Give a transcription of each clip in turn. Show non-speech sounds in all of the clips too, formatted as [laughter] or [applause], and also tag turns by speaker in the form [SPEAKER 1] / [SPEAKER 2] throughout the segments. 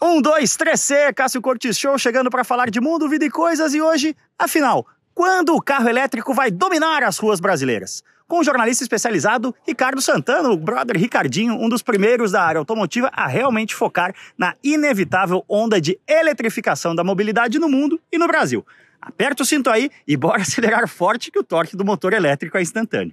[SPEAKER 1] Um, dois, três C, Cássio Cortes Show chegando para falar de mundo, vida e coisas e hoje, afinal, quando o carro elétrico vai dominar as ruas brasileiras? Com o jornalista especializado Ricardo Santana, o brother Ricardinho, um dos primeiros da área automotiva a realmente focar na inevitável onda de eletrificação da mobilidade no mundo e no Brasil. Aperta o cinto aí e bora [laughs] acelerar forte que o torque do motor elétrico é instantâneo.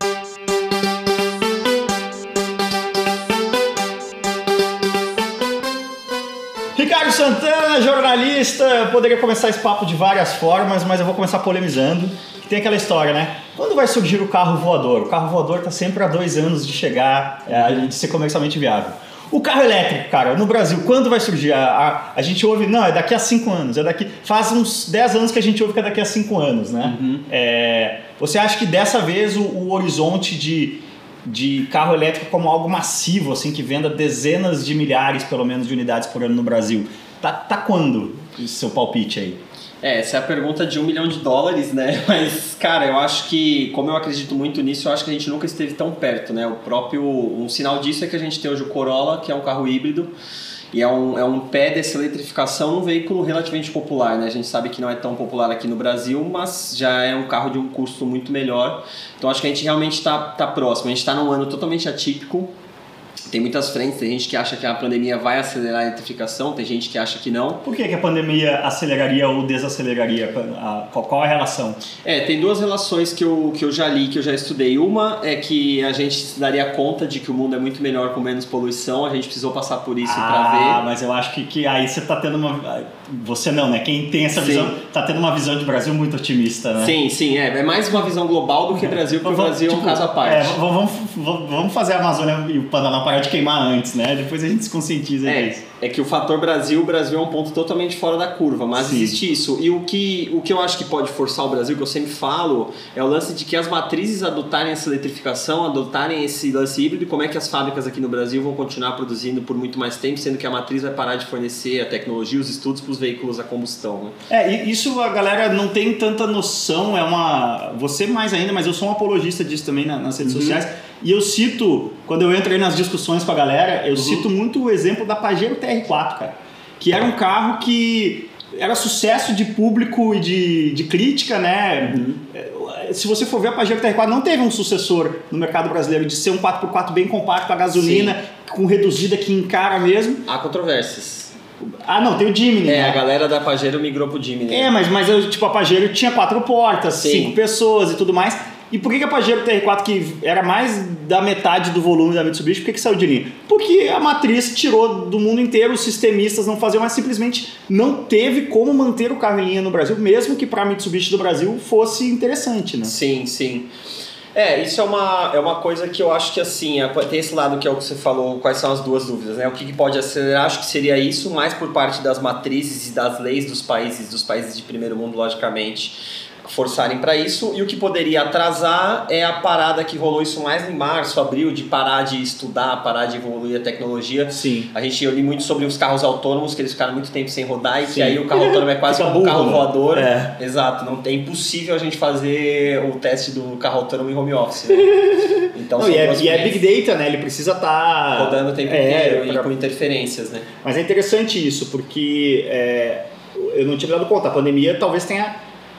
[SPEAKER 1] Ricardo Santana, jornalista. Eu poderia começar esse papo de várias formas, mas eu vou começar polemizando. Tem aquela história, né? Quando vai surgir o carro voador? O carro voador está sempre há dois anos de chegar, é, de ser comercialmente viável. O carro elétrico, cara, no Brasil, quando vai surgir? A, a, a, gente ouve, não, é daqui a cinco anos, é daqui. Faz uns dez anos que a gente ouve que é daqui a cinco anos, né? Uhum. É, você acha que dessa vez o, o horizonte de de carro elétrico como algo massivo, assim, que venda dezenas de milhares, pelo menos, de unidades por ano no Brasil. Tá, tá quando o seu palpite aí?
[SPEAKER 2] É, essa é a pergunta de um milhão de dólares, né? [laughs] Mas, cara, eu acho que, como eu acredito muito nisso, eu acho que a gente nunca esteve tão perto, né? O próprio, um sinal disso é que a gente tem hoje o Corolla, que é um carro híbrido, e é um, é um pé dessa eletrificação um veículo relativamente popular, né? A gente sabe que não é tão popular aqui no Brasil, mas já é um carro de um custo muito melhor. Então acho que a gente realmente está tá próximo. A gente está num ano totalmente atípico, tem muitas frentes, tem gente que acha que a pandemia vai acelerar a eletrificação, tem gente que acha que não.
[SPEAKER 1] Por que, que a pandemia aceleraria ou desaceleraria? Qual é a relação?
[SPEAKER 2] É, tem duas relações que eu, que eu já li, que eu já estudei. Uma é que a gente se daria conta de que o mundo é muito melhor com menos poluição, a gente precisou passar por isso ah, para ver.
[SPEAKER 1] Ah, mas eu acho que, que aí você está tendo uma. Você não, né? Quem tem essa sim. visão está tendo uma visão de Brasil muito otimista, né?
[SPEAKER 2] Sim, sim, é. É mais uma visão global do que Brasil, porque o Brasil é um tipo, caso à parte.
[SPEAKER 1] É, vamos, vamos fazer a Amazônia e o Pantanal parar de queimar antes, né? Depois a gente se conscientiza
[SPEAKER 2] é,
[SPEAKER 1] disso.
[SPEAKER 2] É que o fator Brasil, o Brasil é um ponto totalmente fora da curva, mas Sim. existe isso. E o que, o que eu acho que pode forçar o Brasil, que eu sempre falo, é o lance de que as matrizes adotarem essa eletrificação, adotarem esse lance híbrido, como é que as fábricas aqui no Brasil vão continuar produzindo por muito mais tempo, sendo que a matriz vai parar de fornecer a tecnologia, os estudos para os veículos a combustão. Né?
[SPEAKER 1] É, isso a galera não tem tanta noção, é uma. Você mais ainda, mas eu sou um apologista disso também nas redes uhum. sociais e eu cito, quando eu entro aí nas discussões com a galera, eu uhum. cito muito o exemplo da Pajero TR4, cara. Que era um carro que era sucesso de público e de, de crítica, né? Uhum. Se você for ver, a Pajero TR4 não teve um sucessor no mercado brasileiro de ser um 4x4 bem compacto, a gasolina, Sim. com reduzida que encara mesmo.
[SPEAKER 2] Há controvérsias.
[SPEAKER 1] Ah, não, tem o Jimny.
[SPEAKER 2] É,
[SPEAKER 1] né?
[SPEAKER 2] a galera da Pajero migrou pro Jimny.
[SPEAKER 1] É, mas, mas eu, tipo, a Pajero tinha quatro portas, Sim. cinco pessoas e tudo mais. E por que, a Pajero TR4, que era mais da metade do volume da Mitsubishi, por que, que saiu de linha? Porque a matriz tirou do mundo inteiro, os sistemistas não faziam, mas simplesmente não teve como manter o carro em linha no Brasil, mesmo que para a Mitsubishi do Brasil fosse interessante, né?
[SPEAKER 2] Sim, sim. É, isso é uma, é uma coisa que eu acho que assim, é, tem esse lado que é o que você falou, quais são as duas dúvidas, né? O que, que pode acelerar, acho que seria isso, mais por parte das matrizes e das leis dos países, dos países de primeiro mundo, logicamente forçarem para isso. E o que poderia atrasar é a parada que rolou isso mais em março, abril, de parar de estudar, parar de evoluir a tecnologia.
[SPEAKER 1] Sim.
[SPEAKER 2] A gente eu li muito sobre os carros autônomos, que eles ficaram muito tempo sem rodar e Sim. que aí o carro autônomo é quase [laughs] como um carro né? voador. É. Exato, não tem impossível a gente fazer o teste do carro autônomo em home office. Né? [laughs]
[SPEAKER 1] Então, não, e, é, e é, Big Data, né? Ele precisa estar tá...
[SPEAKER 2] rodando o tempo é, inteiro pra... e com interferências, né?
[SPEAKER 1] Mas é interessante isso, porque é, eu não tinha dado conta, a pandemia talvez tenha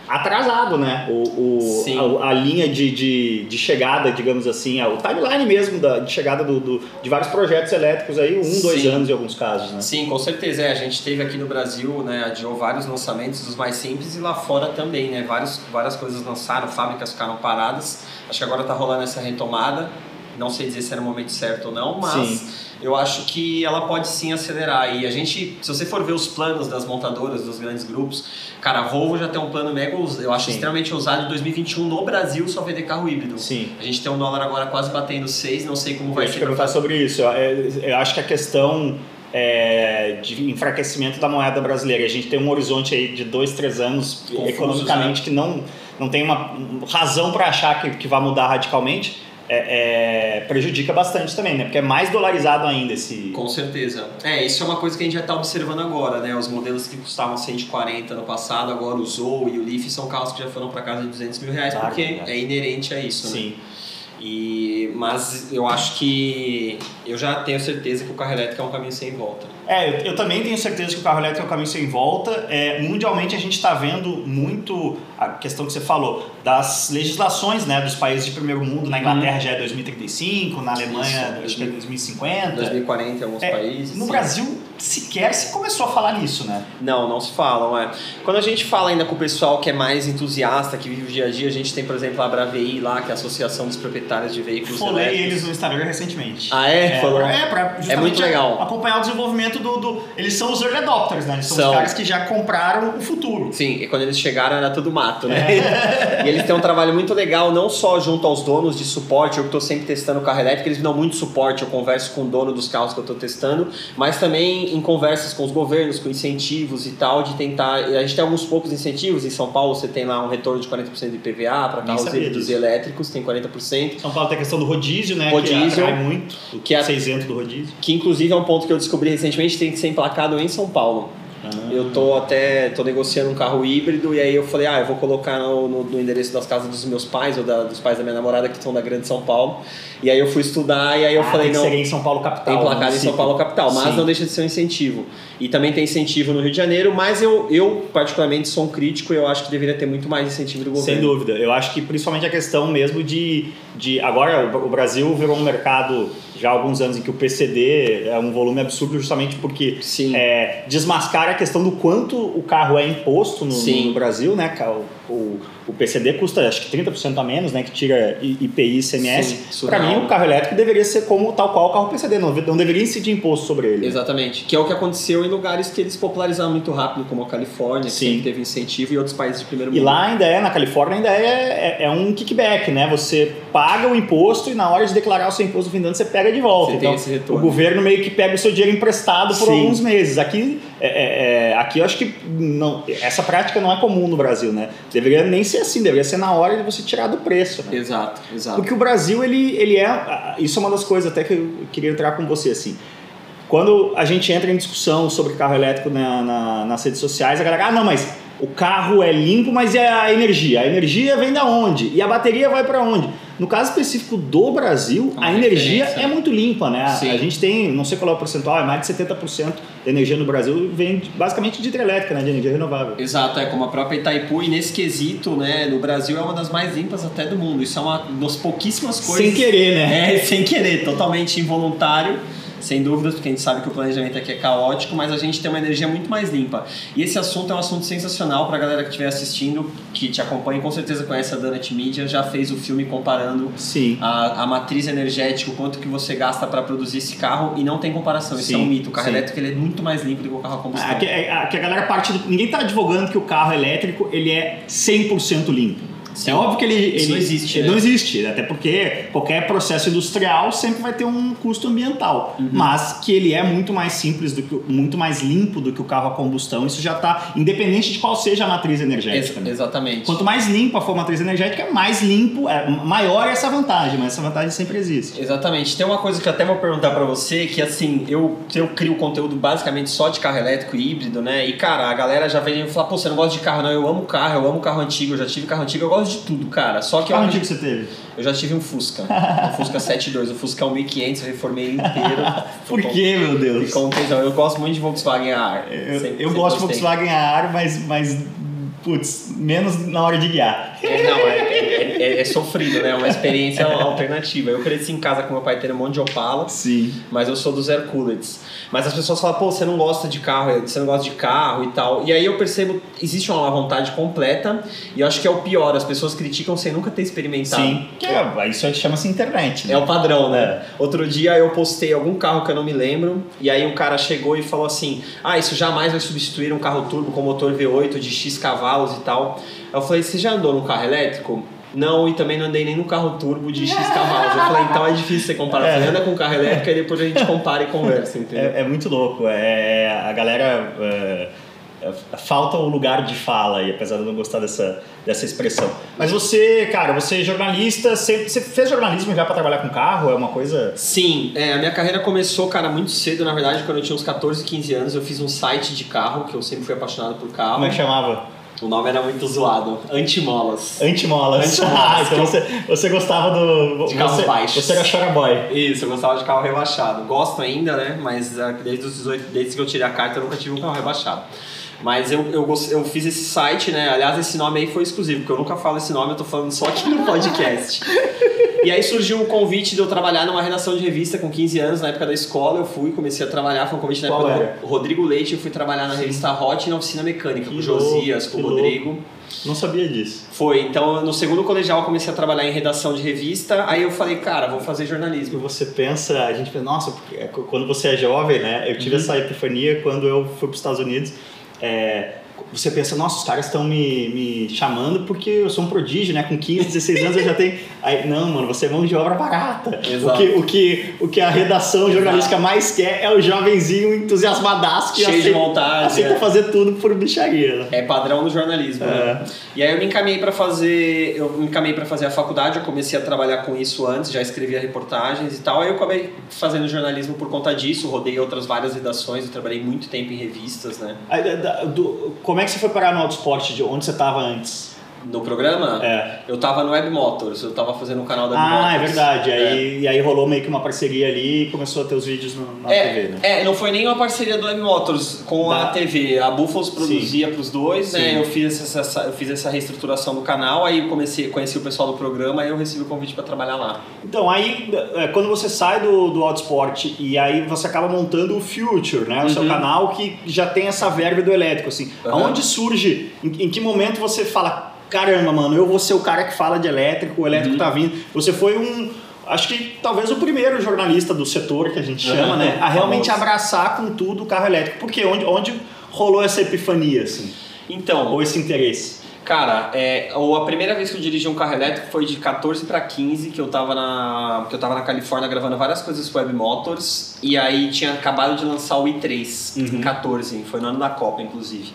[SPEAKER 1] atrasado, né? O, o a, a, linha de, de, de, chegada, digamos assim, o timeline mesmo da, de chegada do, do, de vários projetos elétricos aí, um, Sim. dois anos em alguns casos, né?
[SPEAKER 2] Sim, com certeza. É, a gente teve aqui no Brasil, né, adiou vários lançamentos dos mais simples e lá fora também, né? Vários, várias coisas lançaram, fábricas ficaram paradas. Acho que agora tá rolando essa retomada. Não sei dizer se era o momento certo ou não, mas... Sim eu acho que ela pode sim acelerar. E a gente, se você for ver os planos das montadoras, dos grandes grupos, cara, a Volvo já tem um plano mega, eu acho sim. extremamente ousado em 2021 no Brasil só vender carro híbrido.
[SPEAKER 1] Sim.
[SPEAKER 2] A gente tem um dólar agora quase batendo 6, não sei como vai
[SPEAKER 1] ser. Eu perguntar sobre isso. Eu, eu acho que a questão é, de enfraquecimento da moeda brasileira. A gente tem um horizonte aí de dois, três anos Confusos, economicamente né? que não, não tem uma razão para achar que, que vai mudar radicalmente é, é, prejudica bastante também, né? Porque é mais dolarizado ainda esse.
[SPEAKER 2] Com certeza. É, isso é uma coisa que a gente já está observando agora, né? Os modelos que custavam 140 no passado, agora o Zou e o Leaf são carros que já foram para casa de 200 mil reais, claro, porque é. é inerente a isso,
[SPEAKER 1] né? Sim.
[SPEAKER 2] né? E, mas eu acho que eu já tenho certeza que o carro elétrico é um caminho sem volta.
[SPEAKER 1] É, eu, eu também tenho certeza que o carro elétrico é um caminho sem volta. É, mundialmente a gente está vendo muito a questão que você falou das legislações né, dos países de primeiro mundo. Na Inglaterra já é 2035, na Alemanha
[SPEAKER 2] Isso,
[SPEAKER 1] acho que é 2050.
[SPEAKER 2] 2040 em alguns
[SPEAKER 1] É,
[SPEAKER 2] países.
[SPEAKER 1] No
[SPEAKER 2] sim.
[SPEAKER 1] Brasil sequer se começou a falar nisso, né?
[SPEAKER 2] Não, não se falam, é. Quando a gente fala ainda com o pessoal que é mais entusiasta, que vive o dia a dia, a gente tem, por exemplo, a Bravi lá, que é a Associação dos Proprietários de Veículos
[SPEAKER 1] Falei
[SPEAKER 2] Elétricos.
[SPEAKER 1] eles no Instagram recentemente.
[SPEAKER 2] Ah, é?
[SPEAKER 1] É,
[SPEAKER 2] Falou.
[SPEAKER 1] é, pra justamente
[SPEAKER 2] muito legal.
[SPEAKER 1] acompanhar o desenvolvimento do, do- Eles são os early adopters, né? Eles são,
[SPEAKER 2] São.
[SPEAKER 1] os caras que já compraram o futuro.
[SPEAKER 2] Sim, e quando eles chegaram era tudo mato, né? [laughs] e eles têm um trabalho muito legal, não só junto aos donos de suporte, eu que estou sempre testando carro elétrico, eles me dão muito suporte, eu converso com o dono dos carros que eu estou testando, mas também em conversas com os governos, com incentivos e tal, de tentar. A gente tem alguns poucos incentivos, em São Paulo você tem lá um retorno de 40% de IPVA para carros híbridos e elétricos, tem 40%.
[SPEAKER 1] São Paulo tem a questão do rodízio, né?
[SPEAKER 2] Rodízio,
[SPEAKER 1] que muito. O
[SPEAKER 2] que é-
[SPEAKER 1] ser isento do rodízio.
[SPEAKER 2] Que inclusive é um ponto que eu descobri recentemente, tem que ser emplacado em São Paulo. Eu tô até tô negociando um carro híbrido e aí eu falei, ah, eu vou colocar no, no- no endereço das casas dos meus pais ou da- dos pais da minha namorada que são da Grande São Paulo. E aí eu fui estudar e aí eu
[SPEAKER 1] Ah,
[SPEAKER 2] falei, não,
[SPEAKER 1] ser em São Paulo capital.
[SPEAKER 2] tem placado em
[SPEAKER 1] município.
[SPEAKER 2] São Paulo capital, mas
[SPEAKER 1] Sim.
[SPEAKER 2] não deixa de ser um incentivo. E também tem incentivo no Rio de Janeiro, mas eu, eu particularmente sou um crítico e eu acho que deveria ter muito mais incentivo do governo.
[SPEAKER 1] Sem dúvida. Eu acho que principalmente a questão mesmo de. de agora, o Brasil virou um mercado já há alguns anos em que o PCD é um volume absurdo, justamente porque
[SPEAKER 2] Sim.
[SPEAKER 1] é, desmascara questão do quanto o carro é imposto no, no Brasil, né? O, o, o PCD custa acho que 30% a menos, né? Que tira IPI e ICMS. Para mim, o carro elétrico deveria ser como tal qual o carro PCD, não, não deveria incidir imposto sobre ele.
[SPEAKER 2] Exatamente. Que é o que aconteceu em lugares que eles popularizaram muito rápido, como a Califórnia, que
[SPEAKER 1] Sim.
[SPEAKER 2] sempre teve incentivo, e outros países de primeiro
[SPEAKER 1] E
[SPEAKER 2] mundo.
[SPEAKER 1] lá ainda é, na Califórnia ainda é, é, é um kickback, né? Você paga o imposto e na hora de declarar o seu imposto no fim do ano você pega de volta.
[SPEAKER 2] Você
[SPEAKER 1] então, o governo meio que pega o seu dinheiro emprestado por
[SPEAKER 2] Sim.
[SPEAKER 1] alguns meses. Aqui, é, é, é, aqui eu acho que não, essa prática não é comum no Brasil, né? Deveria nem ser assim, deveria ser na hora de você tirar do preço, né?
[SPEAKER 2] Exato, exato.
[SPEAKER 1] Porque o Brasil, ele, ele é. Isso é uma das coisas até que eu queria entrar com você, assim. Quando a gente entra em discussão sobre carro elétrico na, na- nas redes sociais, a galera, ah, não, mas o carro é limpo, mas é a energia. A energia vem da onde? E a bateria vai para onde? No caso específico do Brasil,
[SPEAKER 2] Uma
[SPEAKER 1] a energia é muito limpa, né? A-
[SPEAKER 2] Sim.
[SPEAKER 1] A gente tem, não sei qual é o percentual, é mais de 70% da energia no Brasil vem basicamente de hidrelétrica, né? De energia renovável.
[SPEAKER 2] Exato, é como a própria Itaipu, e nesse quesito, né, no Brasil é uma das mais limpas até do mundo. Isso é uma das pouquíssimas coisas.
[SPEAKER 1] Sem querer, né?
[SPEAKER 2] É, sem querer, totalmente involuntário, sem dúvidas, porque a gente sabe que o planejamento aqui é caótico, mas a gente tem uma energia muito mais limpa. E esse assunto é um assunto sensacional para a galera que estiver assistindo, que te acompanha, com certeza conhece a Donut Media, já fez o filme comparando
[SPEAKER 1] Sim.
[SPEAKER 2] a, a matriz energética, o quanto que você gasta para produzir esse carro, e não tem comparação. Isso é um mito. O carro
[SPEAKER 1] sim.
[SPEAKER 2] elétrico ele é muito mais limpo do que o carro a combustão.
[SPEAKER 1] Aqui, é- aqui a galera parte do, Ninguém está advogando que o carro elétrico ele é 100% limpo.
[SPEAKER 2] Sim.
[SPEAKER 1] É óbvio que ele, ele
[SPEAKER 2] não existe,
[SPEAKER 1] ele
[SPEAKER 2] né?
[SPEAKER 1] não existe, até porque qualquer processo industrial sempre vai ter um custo ambiental,
[SPEAKER 2] Uhum.
[SPEAKER 1] mas que ele é muito mais simples do que muito mais limpo do que o carro a combustão. Isso já está independente de qual seja a matriz energética.
[SPEAKER 2] Ex-
[SPEAKER 1] né?
[SPEAKER 2] exatamente.
[SPEAKER 1] Quanto mais limpa for a matriz energética, mais limpo, é, maior é essa vantagem, mas essa vantagem sempre existe.
[SPEAKER 2] Exatamente. Tem uma coisa que eu até vou perguntar pra você, que assim, eu, eu crio conteúdo basicamente só de carro elétrico e híbrido, né? E cara, a galera já vem e fala, pô, você não gosta de carro, não? Eu amo carro, eu amo carro antigo, eu já tive carro antigo, eu gosto de tudo, cara. Só que
[SPEAKER 1] Que
[SPEAKER 2] eu,
[SPEAKER 1] carro antigo você teve?
[SPEAKER 2] eu já tive um Fusca, um Fusca 72, o Fusca é um 1500, eu reformei ele inteiro. [laughs]
[SPEAKER 1] Por quê, meu Deus?
[SPEAKER 2] Ficou um tesão. Eu gosto muito de Volkswagen AR.
[SPEAKER 1] Eu,
[SPEAKER 2] Sempre-
[SPEAKER 1] eu
[SPEAKER 2] sempre
[SPEAKER 1] gosto de. Volkswagen AR, mas, mas putz, menos na hora de guiar.
[SPEAKER 2] É, não, é, é- é- é sofrido, né? É uma experiência [laughs] alternativa. Eu cresci em casa com meu pai tendo um monte de Opala.
[SPEAKER 1] Sim.
[SPEAKER 2] mas eu sou dos Hercules. Mas as pessoas falam, pô, você não gosta de carro, você não gosta de carro e tal. E aí eu percebo, existe uma vontade completa, e eu acho que é o pior, as pessoas criticam sem nunca ter experimentado.
[SPEAKER 1] Sim. Que é, isso chama-se internet. Né?
[SPEAKER 2] É o padrão, né? Outro dia eu postei algum carro que eu não me lembro, e aí um cara chegou e falou assim: Ah, isso jamais vai substituir um carro turbo com motor V8 de X cavalos e tal. Eu falei: Você já andou num carro elétrico? Não, e também não andei nem no carro turbo de X cavalos. Eu falei: Então é difícil você comparar. Eu falei, anda com carro elétrico e depois a gente compara e conversa, [laughs] entendeu?
[SPEAKER 1] É, é muito louco. É, a galera. é, é, falta o lugar de fala aí, apesar de eu não gostar dessa, dessa expressão. Mas você, cara, você é jornalista, você, você fez jornalismo já para trabalhar com carro? É uma coisa.
[SPEAKER 2] Sim, é, a minha carreira começou, cara, muito cedo, na verdade, quando eu tinha uns 14, 15 anos, eu fiz um site de carro, que eu sempre fui apaixonado por carro.
[SPEAKER 1] Como é que chamava?
[SPEAKER 2] O nome era muito zoado. Antimolas.
[SPEAKER 1] Antimolas. Ah, [laughs] então você, você gostava do.
[SPEAKER 2] De carros
[SPEAKER 1] você,
[SPEAKER 2] baixos.
[SPEAKER 1] Você era choraboy.
[SPEAKER 2] Isso, eu gostava de carro rebaixado. Gosto ainda, né? Mas ah, desde os 18, desde que eu tirei a carta, eu nunca tive um carro rebaixado. Mas eu, eu, eu fiz esse site, né? Aliás, esse nome aí foi exclusivo, porque eu nunca falo esse nome, eu tô falando só aqui no podcast. E aí surgiu o convite de eu trabalhar numa redação de revista com 15 anos, na época da escola. Eu fui, comecei a trabalhar, foi um convite na
[SPEAKER 1] Qual
[SPEAKER 2] época
[SPEAKER 1] era?
[SPEAKER 2] do Rodrigo Leite. Eu fui trabalhar na revista Hot e na oficina mecânica, com
[SPEAKER 1] Que
[SPEAKER 2] Josias,
[SPEAKER 1] louco,
[SPEAKER 2] com o Rodrigo.
[SPEAKER 1] Não sabia disso.
[SPEAKER 2] Foi, então no segundo colegial eu comecei a trabalhar em redação de revista. Aí eu falei, cara, vou fazer
[SPEAKER 1] E
[SPEAKER 2] jornalismo.
[SPEAKER 1] você pensa, a gente pensa, nossa, porque é quando você é jovem, né? Eu tive
[SPEAKER 2] Uhum.
[SPEAKER 1] essa epifania quando eu fui para os Estados Unidos. É, você pensa, nossa, os caras estão me, me chamando porque eu sou um prodígio, né? Com 15, 16 anos eu já tenho. [laughs] Aí, não, mano, você é mão de obra barata.
[SPEAKER 2] Exato.
[SPEAKER 1] O que, o, que, o que a redação jornalística mais quer é o jovenzinho entusiasmadaço que
[SPEAKER 2] Cheio de
[SPEAKER 1] aceita,
[SPEAKER 2] vontade,
[SPEAKER 1] aceita
[SPEAKER 2] é.
[SPEAKER 1] fazer tudo por bicharia, né?
[SPEAKER 2] É padrão do jornalismo, né? E aí eu me encaminhei para fazer, eu me encaminhei para fazer a faculdade, eu comecei a trabalhar com isso antes, já escrevia reportagens e tal. Aí eu acabei fazendo jornalismo por conta disso, rodei outras várias redações, eu trabalhei muito tempo em revistas, né?
[SPEAKER 1] Aí, da- do- como é que você foi parar no Autosport? De onde você estava antes?
[SPEAKER 2] No programa,
[SPEAKER 1] É.
[SPEAKER 2] eu tava no Web Motors, eu tava fazendo o canal da Web
[SPEAKER 1] Ah, é
[SPEAKER 2] Motors.
[SPEAKER 1] verdade. Aí, E aí rolou meio que uma parceria ali e começou a ter os vídeos no- na
[SPEAKER 2] É,
[SPEAKER 1] TV, né?
[SPEAKER 2] é, não foi nem uma parceria do Web Motors com a
[SPEAKER 1] Da-
[SPEAKER 2] TV. A Buffalo's produzia para os dois,
[SPEAKER 1] Sim.
[SPEAKER 2] né? Eu fiz essa, essa- eu fiz essa reestruturação do canal, aí comecei, conheci o pessoal do programa, aí eu recebi o convite para trabalhar lá.
[SPEAKER 1] Então, aí, é, quando você sai do, do Autosport e aí você acaba montando o Future, né? O seu
[SPEAKER 2] Uhum.
[SPEAKER 1] canal que já tem essa verve do elétrico, assim.
[SPEAKER 2] Uhum.
[SPEAKER 1] Aonde surge, em, em que momento você fala, caramba, mano, eu vou ser o cara que fala de elétrico, o elétrico
[SPEAKER 2] Uhum.
[SPEAKER 1] tá vindo. Você foi um... Acho que talvez o primeiro jornalista do setor que a gente chama,
[SPEAKER 2] Uhum.
[SPEAKER 1] né? A realmente abraçar com tudo o carro elétrico. Porque onde, onde rolou essa epifania, assim?
[SPEAKER 2] Então,
[SPEAKER 1] Ou esse interesse?
[SPEAKER 2] Cara, é, o- a primeira vez que eu dirigi um carro elétrico foi de 14 para 15, que eu tava na que eu tava na Califórnia gravando várias coisas com Web Motors e aí tinha acabado de lançar o i3
[SPEAKER 1] Uhum.
[SPEAKER 2] em 14, foi no ano da Copa inclusive.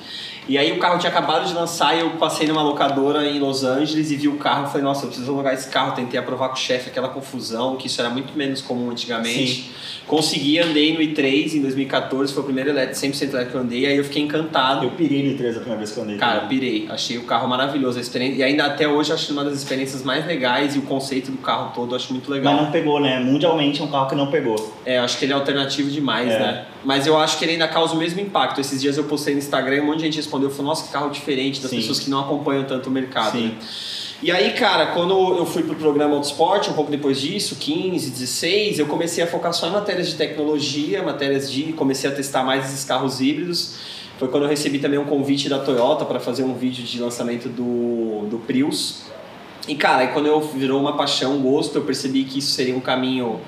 [SPEAKER 2] E aí o carro tinha acabado de lançar e eu passei numa locadora em Los Angeles e vi o carro, falei, nossa, eu preciso alugar esse carro, tentei aprovar com o chefe aquela confusão, que isso era muito menos comum antigamente. Consegui, andei no i3 em 2014, foi o primeiro elétrico, 100% elétrico que eu andei, aí eu fiquei encantado.
[SPEAKER 1] Eu pirei no 3 a primeira vez que eu andei.
[SPEAKER 2] Cara,
[SPEAKER 1] também.
[SPEAKER 2] pirei. Achei o carro maravilhoso. A experiência, e ainda até hoje acho uma das experiências mais legais e o conceito do carro todo eu acho muito legal.
[SPEAKER 1] Mas não pegou, né? Mundialmente é um carro que não pegou.
[SPEAKER 2] É, eu acho que ele é alternativo demais,
[SPEAKER 1] É.
[SPEAKER 2] né? Mas eu acho que ele ainda causa o mesmo impacto. Esses dias eu postei no Instagram e um monte de gente respondeu, falou, nossa, que carro diferente das
[SPEAKER 1] Sim.
[SPEAKER 2] pessoas que não acompanham tanto o mercado. Né? E aí, cara, quando eu fui pro programa Autosport, um pouco depois disso, 15, 16, eu comecei a focar só em matérias de tecnologia, matérias de. comecei a testar mais esses carros híbridos. Foi quando eu recebi também um convite da Toyota para fazer um vídeo de lançamento do, do Prius. E cara, aí quando eu virou uma paixão, um gosto, eu percebi que isso seria um caminho.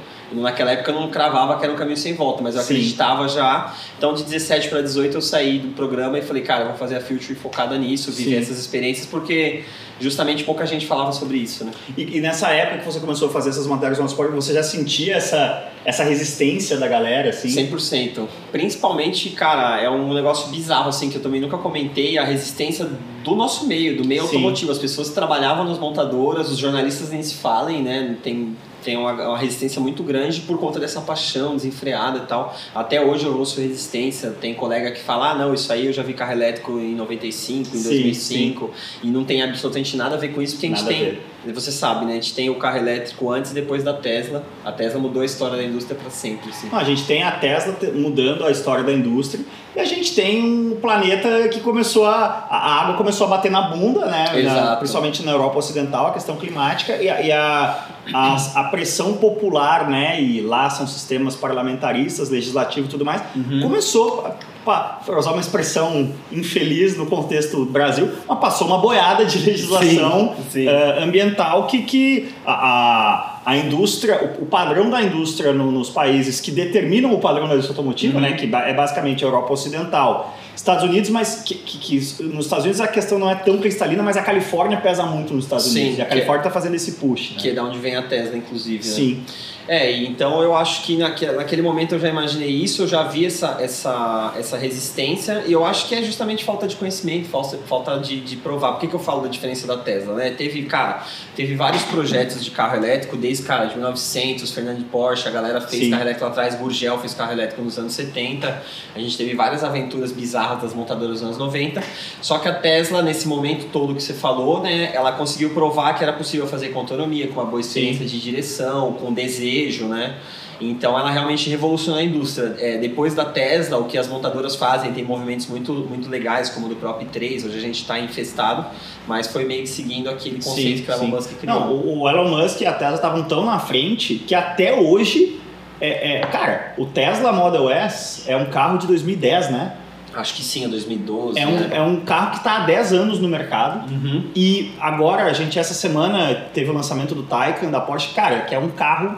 [SPEAKER 2] Naquela época eu não cravava que era um caminho sem volta, mas eu
[SPEAKER 1] Sim.
[SPEAKER 2] acreditava já. Então de 17 para 18 eu saí do programa e falei, cara, eu vou fazer a Future focada nisso, viver
[SPEAKER 1] Sim.
[SPEAKER 2] essas experiências, porque justamente pouca gente falava sobre isso, né?
[SPEAKER 1] E, e nessa época que você começou a fazer essas matérias no esporte, você já sentia essa, essa resistência da galera, assim?
[SPEAKER 2] 100%. Principalmente, cara, é um negócio bizarro, assim, que eu também nunca comentei, a resistência do nosso meio, do meio
[SPEAKER 1] Sim.
[SPEAKER 2] automotivo. As pessoas que trabalhavam nas montadoras, os jornalistas nem se falem, né? Tem, tem uma, uma resistência muito grande por conta dessa paixão desenfreada e tal. Até hoje eu ouço resistência, tem colega que fala, ah, não, isso aí eu já vi carro elétrico em 95, em
[SPEAKER 1] Sim,
[SPEAKER 2] 2005, e não tem absolutamente nada a ver com isso, porque a gente
[SPEAKER 1] Nada a
[SPEAKER 2] tem...
[SPEAKER 1] ver.
[SPEAKER 2] Você sabe, né? A gente tem o carro elétrico antes e depois da Tesla. A Tesla mudou a história da indústria para sempre, assim.
[SPEAKER 1] Não, a gente tem a Tesla te- mudando a história da indústria e a gente tem um planeta que começou a. A água começou a bater na bunda, né? Na- principalmente na Europa Ocidental, a questão climática e a, e a, a, a pressão popular, né? E lá são sistemas parlamentaristas, legislativo e tudo mais.
[SPEAKER 2] Uhum.
[SPEAKER 1] Começou, para usar uma expressão infeliz no contexto do Brasil, mas passou uma boiada de legislação
[SPEAKER 2] Sim, sim.
[SPEAKER 1] eh, ambiental que, que a, a, a indústria, o, o padrão da indústria no- nos países que determinam o padrão da indústria automotiva,
[SPEAKER 2] Uhum.
[SPEAKER 1] né, que é basicamente a Europa Ocidental, Estados Unidos, mas que, que- que nos Estados Unidos a questão não é tão cristalina, mas a Califórnia pesa muito nos Estados
[SPEAKER 2] Sim,
[SPEAKER 1] Unidos. E a Califórnia está fazendo esse push. Né?
[SPEAKER 2] Que é da onde vem a Tesla, inclusive, né?
[SPEAKER 1] Sim.
[SPEAKER 2] É, e então eu acho que naquele, naquele momento eu já imaginei isso, eu já vi essa, essa, essa resistência, e eu acho que é justamente falta de conhecimento, falta, falta de, de provar. Por que, que eu falo da diferença da Tesla, né? Teve, cara, teve vários projetos de carro elétrico, desde desde, cara, de 1900, Fernando Porsche, a galera fez
[SPEAKER 1] Sim.
[SPEAKER 2] carro elétrico lá atrás, Gurgel fez carro elétrico nos anos 70. A gente teve várias aventuras bizarras das montadoras dos anos 90. Só que a Tesla, nesse momento todo que você falou, né, ela conseguiu provar que era possível fazer com autonomia, com uma boa experiência de direção, com desejo, né? Então ela realmente revolucionou a indústria. É, depois da Tesla, o que as montadoras fazem tem movimentos muito, muito legais, como o do próprio i3, hoje a gente está infestado, mas foi meio que seguindo aquele conceito que o Elon Musk criou.
[SPEAKER 1] Não, o, o Elon Musk e a Tesla estavam tão na frente que até hoje. É, é- cara, o Tesla Model S é um carro de 2010, né?
[SPEAKER 2] Acho que sim, é 2012.
[SPEAKER 1] É um,
[SPEAKER 2] né?
[SPEAKER 1] é um carro que está há 10 anos no mercado.
[SPEAKER 2] Uhum.
[SPEAKER 1] E agora, a gente, essa semana, teve o lançamento do Taycan da Porsche, cara, que é um carro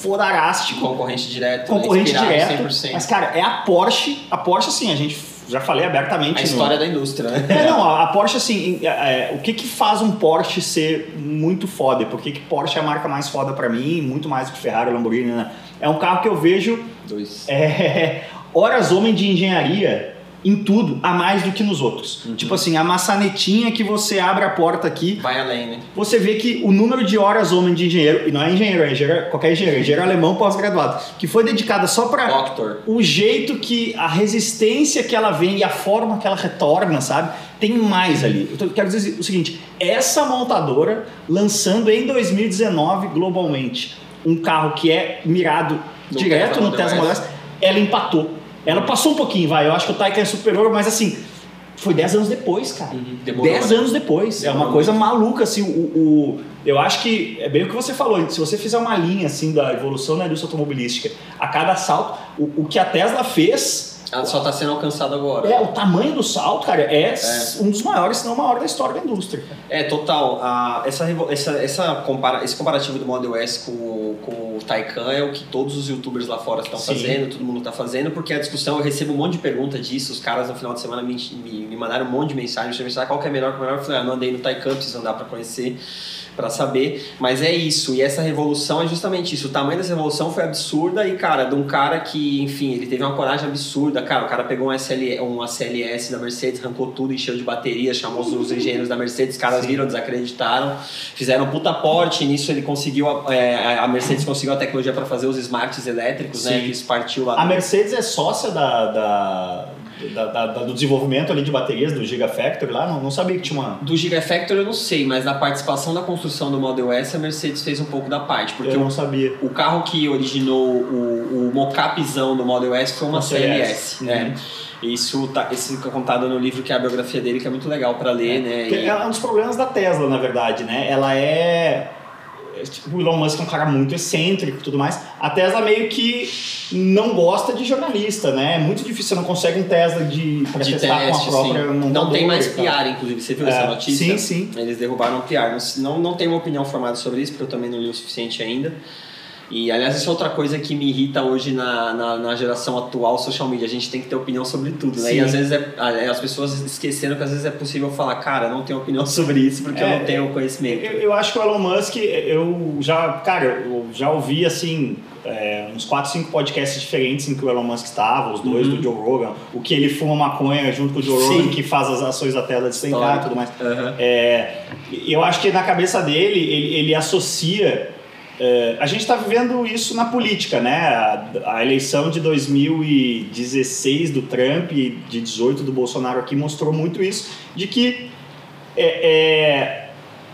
[SPEAKER 1] fodarástico.
[SPEAKER 2] Concorrente direto.
[SPEAKER 1] concorrente
[SPEAKER 2] né?
[SPEAKER 1] Direto.
[SPEAKER 2] 100%.
[SPEAKER 1] Mas, cara, é a Porsche. A Porsche, assim, a gente já falei abertamente.
[SPEAKER 2] a
[SPEAKER 1] no-
[SPEAKER 2] história da indústria, né?
[SPEAKER 1] É, não, a Porsche, assim, é, é, o que que faz um Porsche ser muito foda? Por que que Porsche é a marca mais foda pra mim, muito mais do que Ferrari, Lamborghini, né? É um carro que eu vejo
[SPEAKER 2] Dois.
[SPEAKER 1] é, horas homem de engenharia em tudo, a mais do que nos outros.
[SPEAKER 2] Uhum.
[SPEAKER 1] Tipo assim, a maçanetinha que você abre a porta aqui,
[SPEAKER 2] Vai além, né?
[SPEAKER 1] você vê que o número de horas homem de engenheiro, e não é engenheiro, é engenheiro, qualquer engenheiro, é engenheiro alemão pós-graduado, que foi dedicada só pra
[SPEAKER 2] Doctor.
[SPEAKER 1] o jeito que a resistência que ela vem e a forma que ela retorna, sabe? Tem mais ali. Eu quero dizer o seguinte: essa montadora lançando em 2019 globalmente um carro que é mirado
[SPEAKER 2] No
[SPEAKER 1] direto
[SPEAKER 2] Tesla
[SPEAKER 1] no
[SPEAKER 2] Model
[SPEAKER 1] Tesla Model S, ela empatou. Ela passou um pouquinho, vai. Eu acho que o Taycan é superior, mas assim, foi 10 anos depois, cara.
[SPEAKER 2] Uhum. Demorou,
[SPEAKER 1] 10
[SPEAKER 2] né?
[SPEAKER 1] anos depois. é
[SPEAKER 2] Demorou
[SPEAKER 1] uma coisa maluca, assim. O, o- eu acho que é bem o que você falou. Se você fizer uma linha, assim, da evolução da indústria automobilística, a cada salto, o, o que a Tesla fez,
[SPEAKER 2] Ela só tá sendo alcançada agora.
[SPEAKER 1] é o tamanho do salto, cara, é,
[SPEAKER 2] É.
[SPEAKER 1] um dos maiores, se não o maior da história da indústria.
[SPEAKER 2] É, total. A, essa, essa, essa compara, esse comparativo do Model S com, o- com o Taycan é o que todos os youtubers lá fora estão fazendo, todo mundo está fazendo, porque a discussão, eu recebo um monte de pergunta disso, os caras no final de semana me, me, me mandaram um monte de mensagem, me perguntaram qual que é melhor, qual que é melhor, eu falei, ah, não andei no Taycan, preciso andar para conhecer, para saber, mas é isso, e essa revolução é justamente isso, o tamanho dessa revolução foi absurda e, cara, de um cara que, enfim, ele teve uma coragem absurda, cara, o cara pegou um, SL, um ACLS da Mercedes, arrancou tudo, encheu de bateria, chamou os, os engenheiros da Mercedes, os caras
[SPEAKER 1] Sim.
[SPEAKER 2] viram, desacreditaram, fizeram um puta porte, nisso ele conseguiu, a- é, a Mercedes conseguiu a tecnologia para fazer os smarts elétricos, né,
[SPEAKER 1] Sim.
[SPEAKER 2] que isso partiu lá
[SPEAKER 1] A Mercedes é sócia da, da- da- da- do desenvolvimento ali de baterias do Gigafactory lá, não, não sabia que tinha uma.
[SPEAKER 2] Do Gigafactor eu não sei, mas na participação da construção do Model S, a Mercedes fez um pouco da parte, porque
[SPEAKER 1] eu
[SPEAKER 2] o
[SPEAKER 1] não sabia.
[SPEAKER 2] O carro que originou o, o mocapzão do Model S foi uma
[SPEAKER 1] Uma
[SPEAKER 2] CLS,
[SPEAKER 1] CLS.
[SPEAKER 2] né? Isso tá fica contado no livro que é a biografia dele, que é muito legal para ler, né?
[SPEAKER 1] Que
[SPEAKER 2] E-
[SPEAKER 1] É um dos problemas da Tesla, na verdade, né? Ela é. É, Tipo, o Elon Musk é um cara muito excêntrico e tudo mais. A Tesla meio que não gosta de jornalista, né? É muito difícil, você não consegue um Tesla de, pra
[SPEAKER 2] de
[SPEAKER 1] testar
[SPEAKER 2] teste,
[SPEAKER 1] com a própria
[SPEAKER 2] sim. Não tem mais
[SPEAKER 1] tal.
[SPEAKER 2] PR, inclusive. Você viu
[SPEAKER 1] É,
[SPEAKER 2] essa notícia?
[SPEAKER 1] sim, sim.
[SPEAKER 2] Eles derrubaram o PR. Não, não, não tenho uma opinião formada sobre isso, porque eu também não li o suficiente ainda. E, aliás, isso é outra coisa que me irrita hoje na, na, na geração atual social media. A gente tem que ter opinião sobre tudo, né?
[SPEAKER 1] Sim.
[SPEAKER 2] E às vezes é, as pessoas esqueceram que às vezes é possível falar, cara, eu não tenho opinião [laughs] sobre isso porque eu
[SPEAKER 1] É,
[SPEAKER 2] não tenho conhecimento.
[SPEAKER 1] Eu, eu acho que o Elon Musk, eu já, cara, eu já ouvi assim. é, uns 4, 5 podcasts diferentes em que o Elon Musk estava, os dois
[SPEAKER 2] Uhum.
[SPEAKER 1] do Joe Rogan, o que ele fuma maconha junto com o Joe
[SPEAKER 2] Sim.
[SPEAKER 1] Rogan, que faz as ações da Tesla despencar e tudo mais. É, eu acho que na cabeça dele, ele, ele associa. É, a gente está vivendo isso na política, né? A, a eleição de 2016 do Trump e de 18 do Bolsonaro aqui mostrou muito isso, de que é, é,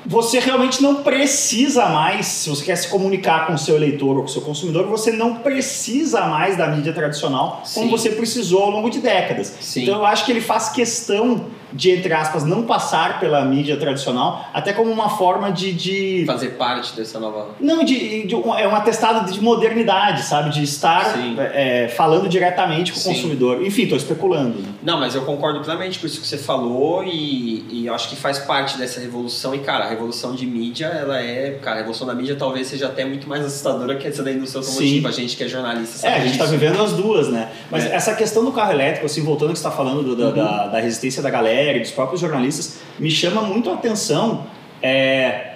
[SPEAKER 1] você realmente não precisa mais, se você quer se comunicar com o seu eleitor ou com o seu consumidor, você não precisa mais da mídia tradicional como
[SPEAKER 2] Sim.
[SPEAKER 1] você precisou ao longo de décadas.
[SPEAKER 2] Sim.
[SPEAKER 1] Então eu acho que ele faz questão de, entre aspas, não passar pela mídia tradicional, até como uma forma de. de
[SPEAKER 2] Fazer parte dessa nova.
[SPEAKER 1] não, de, de é um atestado de modernidade, sabe? De estar
[SPEAKER 2] Sim.
[SPEAKER 1] é, falando diretamente com o
[SPEAKER 2] Sim.
[SPEAKER 1] consumidor. Enfim, estou especulando. né?
[SPEAKER 2] Não, mas eu concordo plenamente com isso que você falou e, e acho que faz parte dessa revolução. E, cara, a revolução de mídia, ela é. Cara, a revolução da mídia talvez seja até muito mais assustadora que essa da indústria automotiva. A gente que é jornalista sabe
[SPEAKER 1] É, a gente está vivendo as duas, né? Mas
[SPEAKER 2] É.
[SPEAKER 1] essa questão do carro elétrico, assim, voltando ao que você está falando do- da,
[SPEAKER 2] Uhum.
[SPEAKER 1] da, da resistência da galera e dos próprios jornalistas, me chama muito a atenção, é,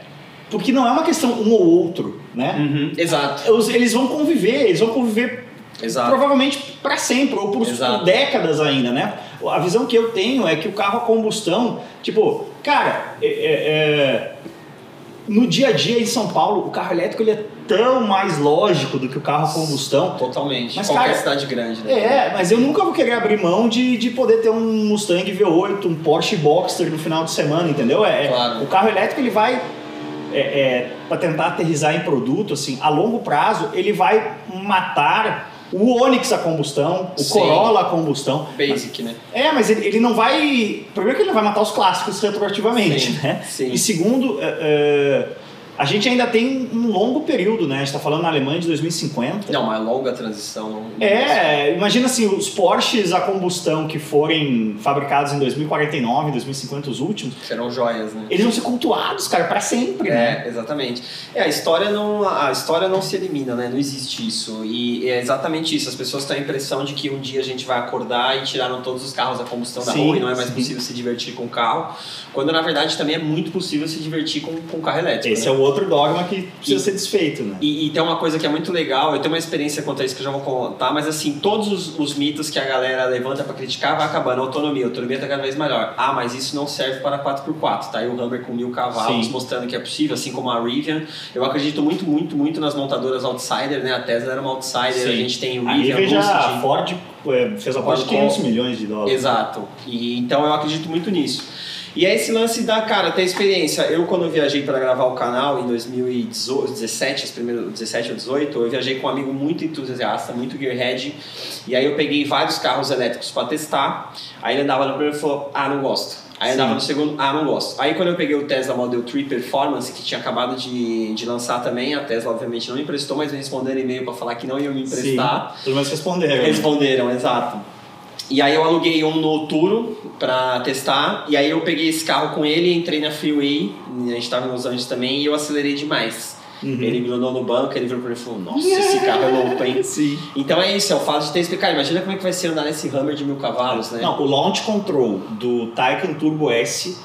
[SPEAKER 1] porque não é uma questão um ou outro, né?
[SPEAKER 2] Uhum, Exato,
[SPEAKER 1] Eles vão conviver, eles vão conviver
[SPEAKER 2] exato.
[SPEAKER 1] provavelmente para sempre ou por, por décadas ainda, né? A visão que eu tenho é que o carro a combustão, tipo, cara, é- é- é, no dia a dia em São Paulo, o carro elétrico ele é tão mais lógico do que o carro a combustão.
[SPEAKER 2] Totalmente.
[SPEAKER 1] Mas,
[SPEAKER 2] Qualquer
[SPEAKER 1] cara,
[SPEAKER 2] cidade grande, né?
[SPEAKER 1] É, mas eu nunca vou querer abrir mão de, de poder ter um Mustang V8, um Porsche Boxster no final de semana, entendeu? É, é-
[SPEAKER 2] Claro.
[SPEAKER 1] O carro elétrico ele vai, é, é, para tentar aterrizar em produto, assim, a longo prazo, ele vai matar o Onix a combustão, o
[SPEAKER 2] Sim.
[SPEAKER 1] Corolla a combustão.
[SPEAKER 2] Basic, né?
[SPEAKER 1] É, mas ele, ele não vai. Primeiro que ele não vai matar os clássicos retroativamente,
[SPEAKER 2] Sim,
[SPEAKER 1] né?
[SPEAKER 2] sim.
[SPEAKER 1] E segundo, é, é, a gente ainda tem um longo período, né? A gente tá falando na Alemanha de 2050.
[SPEAKER 2] Não, uma longa transição. Não,
[SPEAKER 1] É, imagina assim, os Porsches a combustão que forem fabricados em 2049, 2050, os últimos,
[SPEAKER 2] Serão joias, né?
[SPEAKER 1] eles vão ser cultuados, cara, pra sempre, né?
[SPEAKER 2] É, exatamente. É, a história não a história não se elimina, né? Não existe isso. E é exatamente isso. As pessoas têm a impressão de que um dia a gente vai acordar e tiraram todos os carros a combustão da
[SPEAKER 1] Sim,
[SPEAKER 2] rua e não é mais
[SPEAKER 1] sim.
[SPEAKER 2] possível se divertir com carro. Quando na verdade também é muito possível se divertir com, com carro elétrico.
[SPEAKER 1] Esse
[SPEAKER 2] né?
[SPEAKER 1] é o outro dogma que precisa
[SPEAKER 2] E-
[SPEAKER 1] ser desfeito, né?
[SPEAKER 2] E, e tem uma coisa que é muito legal, eu tenho uma experiência quanto a isso que eu já vou contar, mas assim, todos os, os mitos que a galera levanta pra criticar vai acabando. Autonomia, autonomia tá cada vez melhor. Ah, mas isso não serve para 4x4, tá aí o Hummer com mil cavalos
[SPEAKER 1] Sim.
[SPEAKER 2] mostrando que é possível, assim como a Rivian. Eu acredito muito, muito, muito nas montadoras outsider, né? A Tesla era uma outsider,
[SPEAKER 1] Sim.
[SPEAKER 2] a gente tem o
[SPEAKER 1] A
[SPEAKER 2] Rivian,
[SPEAKER 1] Rivian já, a Ford é, fez a aposta de
[SPEAKER 2] Ford
[SPEAKER 1] 500
[SPEAKER 2] com-
[SPEAKER 1] milhões de dólares.
[SPEAKER 2] Exato. E então eu acredito muito nisso. E é esse lance da, cara, ter experiência. Eu, quando eu viajei para gravar o canal em 2017, as primeiras, 17 ou 18, eu viajei com um amigo muito entusiasta, muito gearhead. E aí eu peguei vários carros elétricos para testar. Aí ele andava no primeiro e falou: Ah, não gosto. Aí andava no segundo, ah, não gosto. Aí quando eu peguei o Tesla Model 3 Performance, que tinha acabado de, de lançar também, a Tesla obviamente não me emprestou, mas me responderam e-mail para falar que não iam me emprestar.
[SPEAKER 1] Sim, pelo menos responderam. né?
[SPEAKER 2] Responderam, exato. E aí eu aluguei um no Turo pra testar, e aí eu peguei esse carro com ele, entrei na Freeway, a gente tava em Los Angeles também, e eu acelerei demais.
[SPEAKER 1] Uhum.
[SPEAKER 2] Ele grudou no banco, ele virou pra mim e falou, nossa, esse [laughs] carro é louco, hein?
[SPEAKER 1] Sim.
[SPEAKER 2] Então é isso, é o fato de ter explicado. Imagina como é que vai ser andar nesse Hummer de mil cavalos, né?
[SPEAKER 1] Não, o launch control do Taycan Turbo S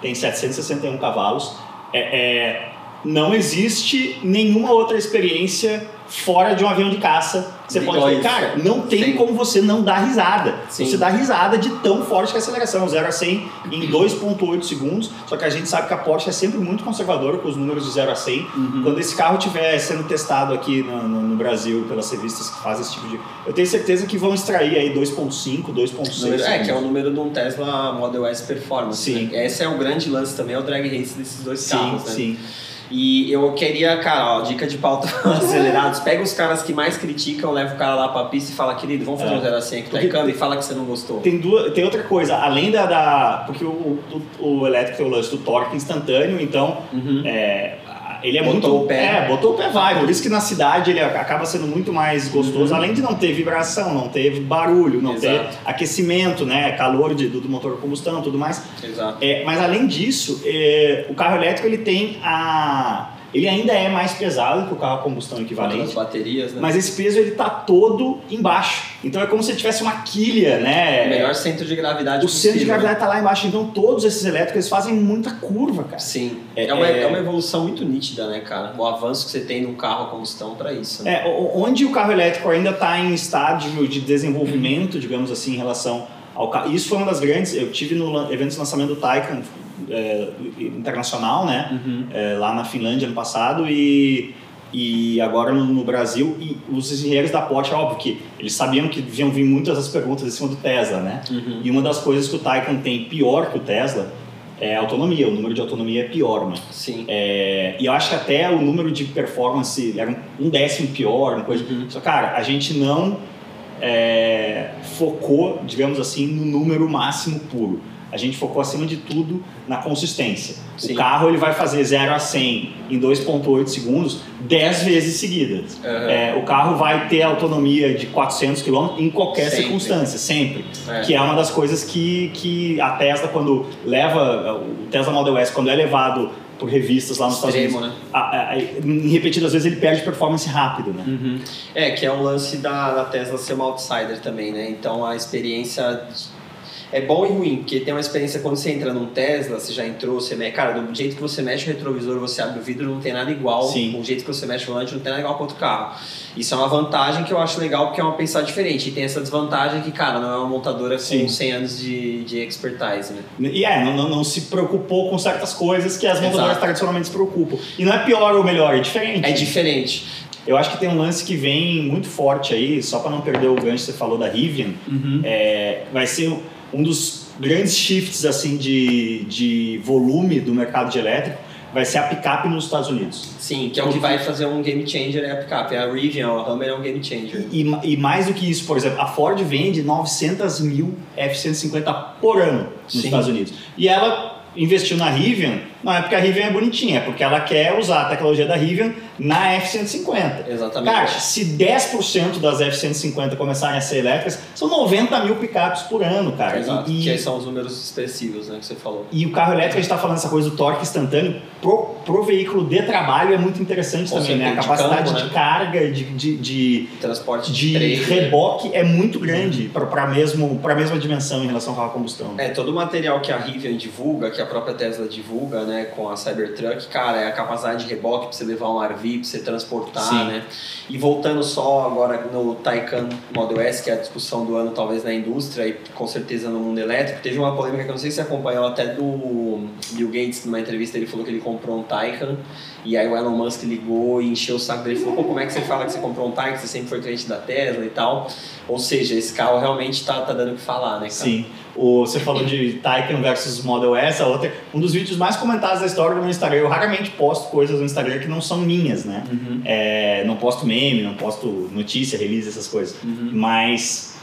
[SPEAKER 1] tem 761 cavalos. É, é, não existe nenhuma outra experiência fora de um avião de caça você pode
[SPEAKER 2] isso.
[SPEAKER 1] Cara, não tem
[SPEAKER 2] Sim.
[SPEAKER 1] como você não dar risada.
[SPEAKER 2] Sim.
[SPEAKER 1] Você dá risada de tão forte que é a aceleração, 0 a 100 em 2.8 segundos. Só que a gente sabe que a Porsche é sempre muito conservadora com os números de 0 a 100.
[SPEAKER 2] Uhum.
[SPEAKER 1] Quando esse carro estiver sendo testado aqui no, no- no Brasil pelas revistas que fazem esse tipo de... Eu tenho certeza que vão extrair aí 2.5, 2.6
[SPEAKER 2] Número- é, que é o número de um Tesla Model S Performance.
[SPEAKER 1] Sim.
[SPEAKER 2] né? Esse é o grande lance também, é o drag race desses dois
[SPEAKER 1] Sim,
[SPEAKER 2] carros, né?
[SPEAKER 1] sim.
[SPEAKER 2] E eu queria, cara, ó, dica de pauta [laughs] acelerados. Pega os caras que mais criticam, leva o cara lá pra pista e fala, querido, vamos fazer
[SPEAKER 1] É.
[SPEAKER 2] um 0 a 100 aqui, tá câmbio e fala que você não gostou.
[SPEAKER 1] Tem, duas, tem outra coisa, além da. da- porque o, o, o elétrico tem o lance do torque instantâneo, então
[SPEAKER 2] Uhum.
[SPEAKER 1] é, ele é
[SPEAKER 2] Botou
[SPEAKER 1] muito.
[SPEAKER 2] o pé.
[SPEAKER 1] É, botou o pé, vai. Por isso que na cidade ele acaba sendo muito mais gostoso,
[SPEAKER 2] Uhum.
[SPEAKER 1] além de não ter vibração, não ter barulho, não ter
[SPEAKER 2] Exato.
[SPEAKER 1] aquecimento, né? Calor de- do, do motor a combustão tudo mais.
[SPEAKER 2] Exato.
[SPEAKER 1] É, mas além disso, é, o carro elétrico ele tem a. Ele ainda é mais pesado que o carro a combustão
[SPEAKER 2] As
[SPEAKER 1] equivalente.
[SPEAKER 2] baterias, né?
[SPEAKER 1] Mas esse peso ele tá todo embaixo. Então é como se tivesse uma quilha, né?
[SPEAKER 2] o melhor centro de gravidade
[SPEAKER 1] O centro de
[SPEAKER 2] possível,
[SPEAKER 1] gravidade tá lá embaixo, então todos esses elétricos eles fazem muita curva, cara.
[SPEAKER 2] né? Sim.
[SPEAKER 1] É-
[SPEAKER 2] É, uma,
[SPEAKER 1] é-
[SPEAKER 2] é uma evolução muito nítida, né, cara? O avanço que você tem no carro a combustão pra isso. Né?
[SPEAKER 1] É, onde o carro elétrico ainda está em estágio de desenvolvimento, digamos assim, em relação ao carro. Isso foi uma das grandes. Eu tive no evento de lançamento do Taycan é, internacional, né?
[SPEAKER 2] Uhum.
[SPEAKER 1] é, lá na Finlândia ano passado e, e agora no, no Brasil. E os engenheiros da Porsche, óbvio que eles sabiam que deviam vir muitas das perguntas em cima do Tesla, né?
[SPEAKER 2] Uhum.
[SPEAKER 1] E uma das coisas que o Taycan tem pior que o Tesla é a autonomia. O número de autonomia é pior, né?
[SPEAKER 2] Sim.
[SPEAKER 1] É, e eu acho que até o número de performance era um, um décimo pior, uma coisa.
[SPEAKER 2] Uhum.
[SPEAKER 1] Só, cara, a gente não é, focou, digamos assim, no número máximo puro. A gente focou, acima de tudo, na consistência.
[SPEAKER 2] Sim.
[SPEAKER 1] O carro ele vai fazer 0 a 100 em 2,8 segundos 10 vezes seguidas.
[SPEAKER 2] Uhum.
[SPEAKER 1] É, o carro vai ter autonomia de 400 km em qualquer
[SPEAKER 2] Sempre.
[SPEAKER 1] circunstância, sempre.
[SPEAKER 2] É.
[SPEAKER 1] Que é uma das coisas que, que a Tesla, quando leva, o Tesla Model S, quando é levado por revistas lá nos
[SPEAKER 2] Extremo,
[SPEAKER 1] Estados Unidos,
[SPEAKER 2] né?
[SPEAKER 1] a- a- em repetidas vezes ele perde performance rápido, né?
[SPEAKER 2] Uhum. É, que é um lance da, da Tesla ser uma outsider também, né? Então a experiência. É bom e ruim, porque tem uma experiência quando você entra num Tesla, você já entrou, você mexe, cara, do jeito que você mexe o retrovisor, você abre o vidro, não tem nada igual.
[SPEAKER 1] Sim.
[SPEAKER 2] Do jeito que você mexe o volante, não tem nada igual com outro carro. Isso é uma vantagem que eu acho legal, porque é uma pensar diferente. E tem essa desvantagem que, cara, não é uma montadora com
[SPEAKER 1] Sim.
[SPEAKER 2] 100 anos de, de expertise, né?
[SPEAKER 1] E é, não, não, não se preocupou com certas coisas que as
[SPEAKER 2] Exato.
[SPEAKER 1] montadoras tradicionalmente se preocupam. E não é pior ou melhor, é diferente.
[SPEAKER 2] É diferente.
[SPEAKER 1] Eu acho que tem um lance que vem muito forte aí, só para não perder o gancho que você falou da Rivian, é, vai ser um dos grandes shifts assim de, de volume do mercado de elétrico, vai ser a picape nos Estados Unidos.
[SPEAKER 2] Sim, que é o que vai fazer um game changer é a picape. A Rivian, a Hummer é um game changer.
[SPEAKER 1] E, e mais do que isso, por exemplo, a Ford vende 900 mil F-150 por ano nos
[SPEAKER 2] Sim.
[SPEAKER 1] Estados Unidos. E ela investiu na Rivian, não é porque a Rivian é bonitinha, é porque ela quer usar a tecnologia da Rivian na F-150.
[SPEAKER 2] Exatamente.
[SPEAKER 1] Cara, se 10% das F-150 começarem a ser elétricas, são 90 mil picapes por ano, cara.
[SPEAKER 2] Exato,
[SPEAKER 1] E,
[SPEAKER 2] que aí são os números expressivos, né, que você falou.
[SPEAKER 1] e o carro elétrico, a gente está falando essa coisa do torque instantâneo, pro, pro veículo de trabalho é muito interessante
[SPEAKER 2] Ou
[SPEAKER 1] também, né? A
[SPEAKER 2] seja, de
[SPEAKER 1] capacidade
[SPEAKER 2] campo,
[SPEAKER 1] de
[SPEAKER 2] né?
[SPEAKER 1] carga, de, de, de
[SPEAKER 2] Transporte
[SPEAKER 1] de
[SPEAKER 2] trailer.
[SPEAKER 1] reboque é muito grande para mesmo para a mesma dimensão em relação ao carro a combustão.
[SPEAKER 2] É, todo o material que a Rivian divulga, que a própria Tesla divulga, né, com a Cybertruck, cara, é a capacidade de reboque pra você levar um RV, pra você transportar,
[SPEAKER 1] Sim.
[SPEAKER 2] né? E voltando só agora no Taycan Model S, que é a discussão do ano talvez na indústria e com certeza no mundo elétrico, teve uma polêmica que eu não sei se você acompanhou até do Bill Gates, numa entrevista ele falou que ele comprou um Taycan e aí o Elon Musk ligou e encheu o saco dele e falou, pô, como é que você fala que você comprou um Taycan, você sempre foi cliente da Tesla e tal? Ou seja, esse carro realmente tá, tá dando o que falar, né, cara?
[SPEAKER 1] Sim. O, você falou de Taycan versus Model S, a outra, um dos vídeos mais comentados da história do meu Instagram. Eu raramente posto coisas no Instagram que não são minhas, né?
[SPEAKER 2] Uhum.
[SPEAKER 1] É, não posto meme, não posto notícia, release, essas coisas.
[SPEAKER 2] Uhum.
[SPEAKER 1] Mas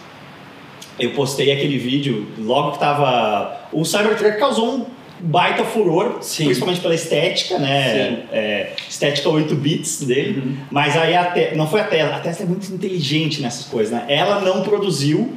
[SPEAKER 1] eu postei aquele vídeo logo que tava. O Cybertruck causou um baita furor,
[SPEAKER 2] Sim.
[SPEAKER 1] principalmente pela estética, né? É, estética 8 bits dele.
[SPEAKER 2] Uhum.
[SPEAKER 1] Mas aí a Te- não foi a Tesla, a Tesla é muito inteligente nessas coisas, né? Ela não produziu,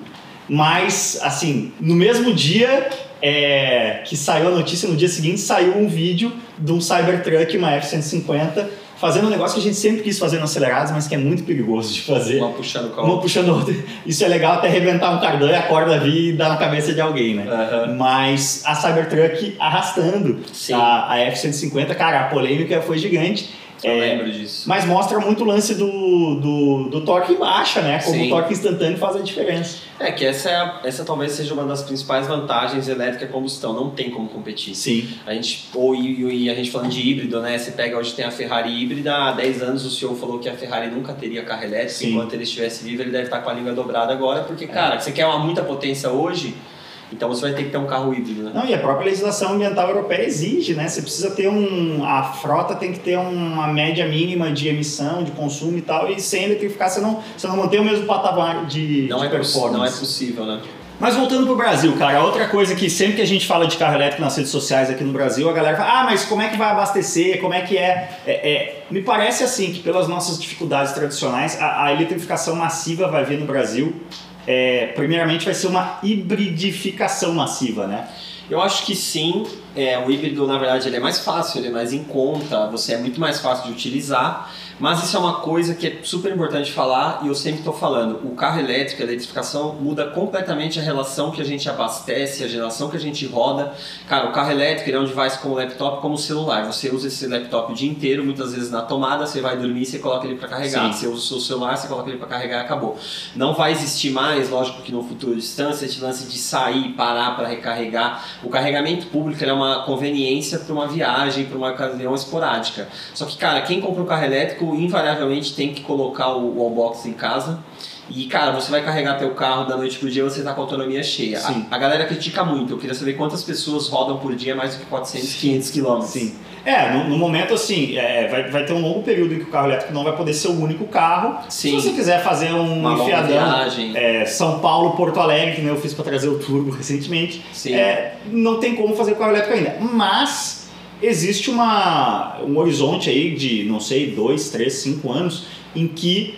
[SPEAKER 1] mas assim, no mesmo dia é, que saiu a notícia, no dia seguinte saiu um vídeo de um Cybertruck, uma F-150, fazendo um negócio que a gente sempre quis fazer no acelerados, mas que é muito perigoso de fazer.
[SPEAKER 2] Uma puxando o.
[SPEAKER 1] Uma puxando outra. Isso é legal até arrebentar um cardan e a corda vir e dar na cabeça de alguém, né?
[SPEAKER 2] Aham.
[SPEAKER 1] Mas a Cybertruck arrastando
[SPEAKER 2] Sim.
[SPEAKER 1] a, a F-150, cara, a polêmica foi gigante.
[SPEAKER 2] Eu
[SPEAKER 1] É,
[SPEAKER 2] lembro disso.
[SPEAKER 1] mas mostra muito o lance do, do, do torque em baixa, né? Como
[SPEAKER 2] Sim.
[SPEAKER 1] o torque instantâneo faz a diferença.
[SPEAKER 2] É que essa, é a- essa talvez seja uma das principais vantagens elétrica combustão. Não tem como competir.
[SPEAKER 1] Sim.
[SPEAKER 2] A gente, ou e, a gente falando de híbrido, né? Você pega hoje tem a Ferrari híbrida, há 10 anos o senhor falou que a Ferrari nunca teria carro elétrico,
[SPEAKER 1] Sim. É.
[SPEAKER 2] enquanto ele estivesse vivo, ele deve estar com a língua dobrada agora, porque, cara, você quer uma muita potência hoje, então você vai ter que ter um carro híbrido, né?
[SPEAKER 1] Não, e a própria legislação ambiental europeia exige, né? Você precisa ter um. A frota tem que ter uma média mínima de emissão, de consumo e tal, e sem eletrificar, você não, você não mantém o mesmo patamar de,
[SPEAKER 2] Não
[SPEAKER 1] de
[SPEAKER 2] é,
[SPEAKER 1] performance.
[SPEAKER 2] não é possível, né?
[SPEAKER 1] Mas voltando pro Brasil, cara, outra coisa que sempre que a gente fala de carro elétrico nas redes sociais aqui no Brasil, a galera fala, ah, mas como é que vai abastecer, como é que é? É, é, me parece assim que pelas nossas dificuldades tradicionais, a, a eletrificação massiva vai vir no Brasil. É, primeiramente vai ser uma hibridificação massiva, né?
[SPEAKER 2] Eu acho que sim. É, o híbrido, na verdade, ele é mais fácil, ele é mais em conta, você é muito mais fácil de utilizar. Mas isso é uma coisa que é super importante falar e eu sempre estou falando. O carro elétrico, a eletrificação, muda completamente a relação que a gente abastece, a relação que a gente roda. Cara, o carro elétrico ele é um device como o laptop, como o celular. Você usa esse laptop o dia inteiro, muitas vezes na tomada, você vai dormir, você coloca ele para carregar.
[SPEAKER 1] Sim.
[SPEAKER 2] Você usa o seu celular, você coloca ele para carregar e acabou. Não vai existir mais, lógico que no futuro distância, esse lance de sair, parar para recarregar. O carregamento público é uma conveniência para uma viagem, para uma ocasião esporádica. Só que, cara, quem compra um carro elétrico invariavelmente tem que colocar o wallbox em casa. E, cara, você vai carregar teu carro da noite pro dia, você tá com a autonomia cheia. A, a galera critica muito. Eu queria saber quantas pessoas rodam por dia mais do que 400, 500 quilômetros.
[SPEAKER 1] Sim. É, no, no momento assim, é, vai, vai ter um longo período em que o carro elétrico não vai poder ser o único carro.
[SPEAKER 2] Sim.
[SPEAKER 1] Se você quiser fazer um
[SPEAKER 2] Uma
[SPEAKER 1] enfiadão,
[SPEAKER 2] viagem.
[SPEAKER 1] é, São Paulo, Porto Alegre, que nem eu fiz para trazer o turbo [laughs] recentemente,
[SPEAKER 2] Sim.
[SPEAKER 1] é, não tem como fazer com carro elétrico ainda. Mas existe uma, um horizonte aí de, não sei, dois, três, cinco anos em que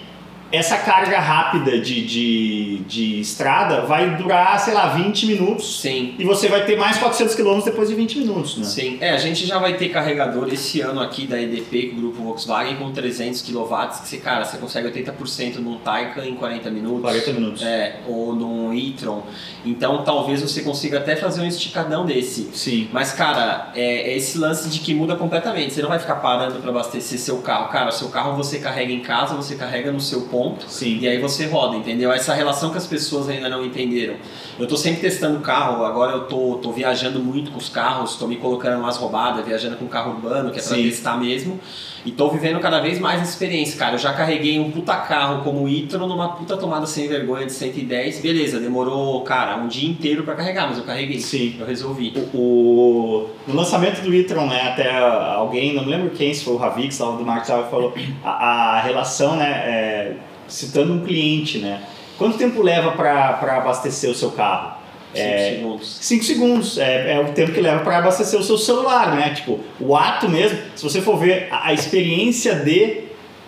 [SPEAKER 1] essa carga rápida de, de, de estrada vai durar, sei lá, 20 minutos.
[SPEAKER 2] Sim.
[SPEAKER 1] E você vai ter mais 400 km depois de 20 minutos, né?
[SPEAKER 2] Sim, é, a gente já vai ter carregador esse ano aqui da EDP, com o grupo Volkswagen, com 300 kW, que você, cara, você consegue 80% num Taycan em 40 minutos.
[SPEAKER 1] 40 minutos.
[SPEAKER 2] É, ou num e-tron. Então talvez você consiga até fazer um esticadão desse.
[SPEAKER 1] Sim.
[SPEAKER 2] Mas, cara, é, é esse lance de que muda completamente. Você não vai ficar parando para abastecer seu carro. Cara, seu carro você carrega em casa, você carrega no seu ponto
[SPEAKER 1] Sim.
[SPEAKER 2] e aí você roda, entendeu? Essa relação que as pessoas ainda não entenderam. Eu tô sempre testando carro, agora eu tô, tô viajando muito com os carros, tô me colocando umas roubadas, viajando com carro urbano, que é pra
[SPEAKER 1] Sim.
[SPEAKER 2] testar mesmo. E tô vivendo cada vez mais essa experiência, cara. Eu já carreguei um puta carro como o e-tron numa puta tomada sem vergonha de 110. Beleza, demorou, cara, um dia inteiro pra carregar, mas eu carreguei.
[SPEAKER 1] Sim.
[SPEAKER 2] Eu resolvi.
[SPEAKER 1] O, no lançamento do e-tron, né, até alguém, não me lembro quem, se foi o Ravix, lá do Sauer, falou a, a relação, né, é, citando um cliente, né, quanto tempo leva para abastecer o seu carro?
[SPEAKER 2] Cinco
[SPEAKER 1] É,
[SPEAKER 2] segundos.
[SPEAKER 1] 5 segundos é, é o tempo que leva para abastecer o seu celular, né? Tipo, o ato mesmo, se você for ver a, a experiência de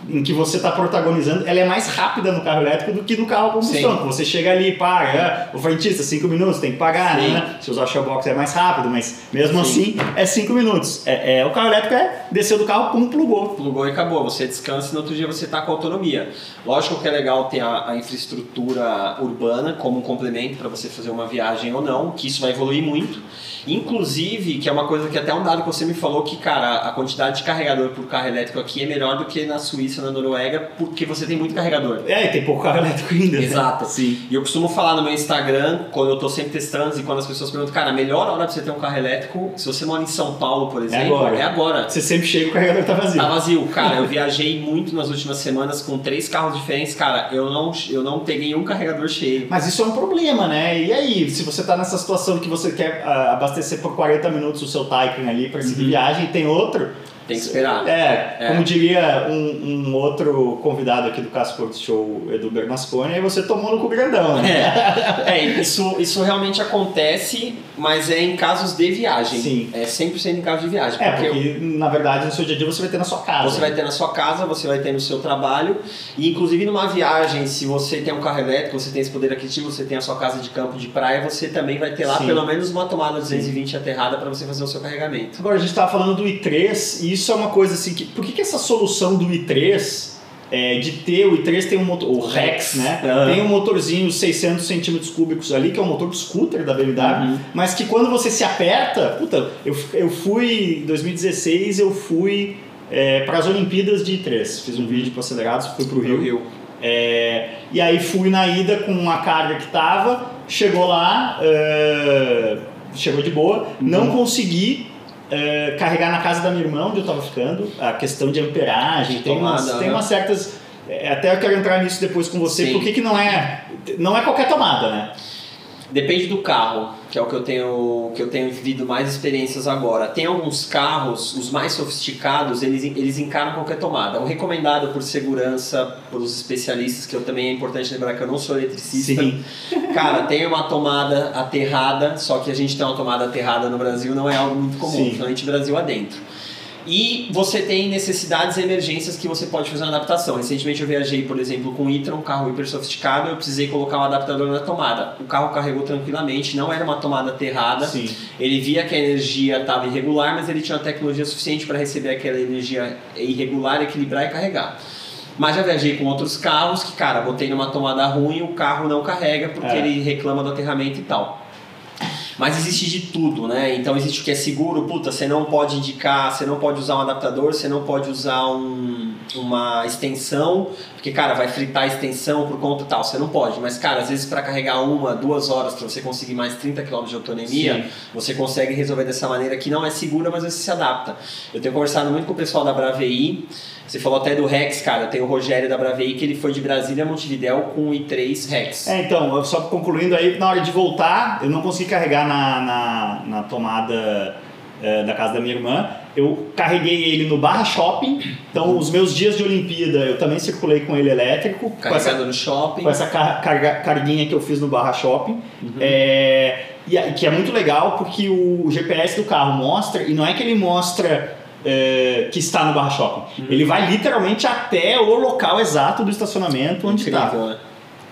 [SPEAKER 1] em que você está protagonizando, ela é mais rápida no carro elétrico do que no carro a combustão. Você chega ali, paga, o frentista, 5 minutos, tem que pagar,
[SPEAKER 2] Sim.
[SPEAKER 1] né? Se usar o showbox é mais rápido, mas mesmo
[SPEAKER 2] Sim.
[SPEAKER 1] assim é 5 minutos. É, é, o carro elétrico é desceu do carro, pum, plugou.
[SPEAKER 2] Plugou e acabou. Você descansa e no outro dia você está com autonomia. Lógico que é legal ter a, a infraestrutura urbana como um complemento para você fazer uma viagem ou não, que isso vai evoluir muito. Inclusive, que é uma coisa que até um dado que você me falou que, cara, a quantidade de carregador por carro elétrico aqui é melhor do que na Suíça, na Noruega, porque você tem muito carregador.
[SPEAKER 1] É, e tem pouco carro elétrico ainda. né?
[SPEAKER 2] Exato.
[SPEAKER 1] Sim.
[SPEAKER 2] E eu costumo falar no meu Instagram, quando eu tô sempre testando e quando as pessoas perguntam, cara, a melhor hora pra você ter um carro elétrico, se você mora em São Paulo, por exemplo,
[SPEAKER 1] agora.
[SPEAKER 2] é agora.
[SPEAKER 1] Você sempre chega e o carregador tá vazio.
[SPEAKER 2] Tá vazio, cara. Eu viajei muito nas últimas semanas com três carros diferentes, cara. Eu não, eu não peguei um carregador cheio.
[SPEAKER 1] Mas isso é um problema, né? E aí, se você tá nessa situação que você quer ah, abastecer por 40 minutos o seu Taycan ali para seguir viagem e tem outro.
[SPEAKER 2] Tem que esperar.
[SPEAKER 1] É,
[SPEAKER 2] É.
[SPEAKER 1] como diria um, um outro convidado aqui do Casco Show, Edu Bernasconi, aí você tomou no cu grandão, né?
[SPEAKER 2] É, é isso, isso realmente acontece, mas é em casos de viagem.
[SPEAKER 1] Sim.
[SPEAKER 2] É 100% em casos de viagem.
[SPEAKER 1] É, porque na verdade no seu dia a dia você vai ter na sua casa.
[SPEAKER 2] Você vai ter na sua casa, você vai ter no seu trabalho e inclusive numa viagem, se você tem um carro elétrico, você tem esse poder aquisitivo, você tem a sua casa de campo de praia, você também vai ter lá
[SPEAKER 1] Sim.
[SPEAKER 2] pelo menos uma tomada 220 aterrada para você fazer o seu carregamento.
[SPEAKER 1] Agora a gente estava falando do i3 e isso é uma coisa assim que. Por que, que essa solução do i3 é, de ter o i3 tem um motor, o Rex, né?
[SPEAKER 2] Aham.
[SPEAKER 1] Tem um motorzinho 600 centímetros cúbicos ali, que é um motor de scooter da BMW,
[SPEAKER 2] Uhum.
[SPEAKER 1] mas que quando você se aperta, puta, eu, eu fui em 2016, eu fui para as Olimpíadas de i3, fiz um vídeo para acelerados, fui pro Rio.
[SPEAKER 2] Rio.
[SPEAKER 1] É, e aí fui na ida com a carga que tava, chegou lá, é, chegou de boa, não consegui é, carregar na casa da minha irmã, onde eu tava ficando, a questão de amperagem, tem umas,
[SPEAKER 2] Tomada,
[SPEAKER 1] tem
[SPEAKER 2] né?
[SPEAKER 1] umas certas. é, Até eu quero entrar nisso depois com você,
[SPEAKER 2] Sim.
[SPEAKER 1] por que, que não é. Não é qualquer tomada, né?
[SPEAKER 2] Depende do carro, que é o que eu tenho que eu tenho vivido mais experiências agora. Tem alguns carros, os mais sofisticados, eles, eles encaram qualquer tomada. O recomendado por segurança, pelos especialistas, que eu também é importante lembrar que eu não sou eletricista.
[SPEAKER 1] Sim.
[SPEAKER 2] Cara, tem uma tomada aterrada, só que a gente tem uma tomada aterrada no Brasil não é algo muito comum,
[SPEAKER 1] Sim.
[SPEAKER 2] principalmente Brasil adentro. E você tem necessidades e emergências que você pode fazer uma adaptação. Recentemente eu viajei, por exemplo, com o e-tron, um carro hiper sofisticado, eu precisei colocar um adaptador na tomada. O carro carregou tranquilamente, não era uma tomada aterrada.
[SPEAKER 1] Sim.
[SPEAKER 2] Ele via que a energia estava irregular, mas ele tinha uma tecnologia suficiente para receber aquela energia irregular, equilibrar e carregar. Mas já viajei com outros carros que, cara, botei numa tomada ruim, o carro não carrega porque
[SPEAKER 1] É.
[SPEAKER 2] ele reclama do aterramento e tal. Mas existe de tudo, né? Então existe o que é seguro, puta, você não pode indicar, você não pode usar um adaptador, você não pode usar um, uma extensão, porque, cara, vai fritar a extensão por conta e tal, você não pode. Mas, cara, às vezes para carregar uma, duas horas para você conseguir mais 30 km de autonomia,
[SPEAKER 1] Sim.
[SPEAKER 2] você consegue resolver dessa maneira que não é segura, mas você se adapta. Eu tenho conversado muito com o pessoal da Bravei, você falou até do Rex, cara, tenho o Rogério da Bravei que ele foi de Brasília a Montevidéu com o i3 Rex.
[SPEAKER 1] É, então, eu só concluindo aí, na hora de voltar, eu não consegui carregar na, na, na tomada é, da casa da minha irmã. Eu carreguei ele no Barra Shopping. Então, os meus dias de Olimpíada, eu também circulei com ele elétrico. Com essa,
[SPEAKER 2] Carregado no shopping.
[SPEAKER 1] com essa car- carga- carguinha que eu fiz no Barra Shopping. É, e que é muito legal porque o GPS do carro mostra, e não é que ele mostra é, que está no Barra Shopping. Ele vai literalmente até o local exato do estacionamento onde está.
[SPEAKER 2] Né?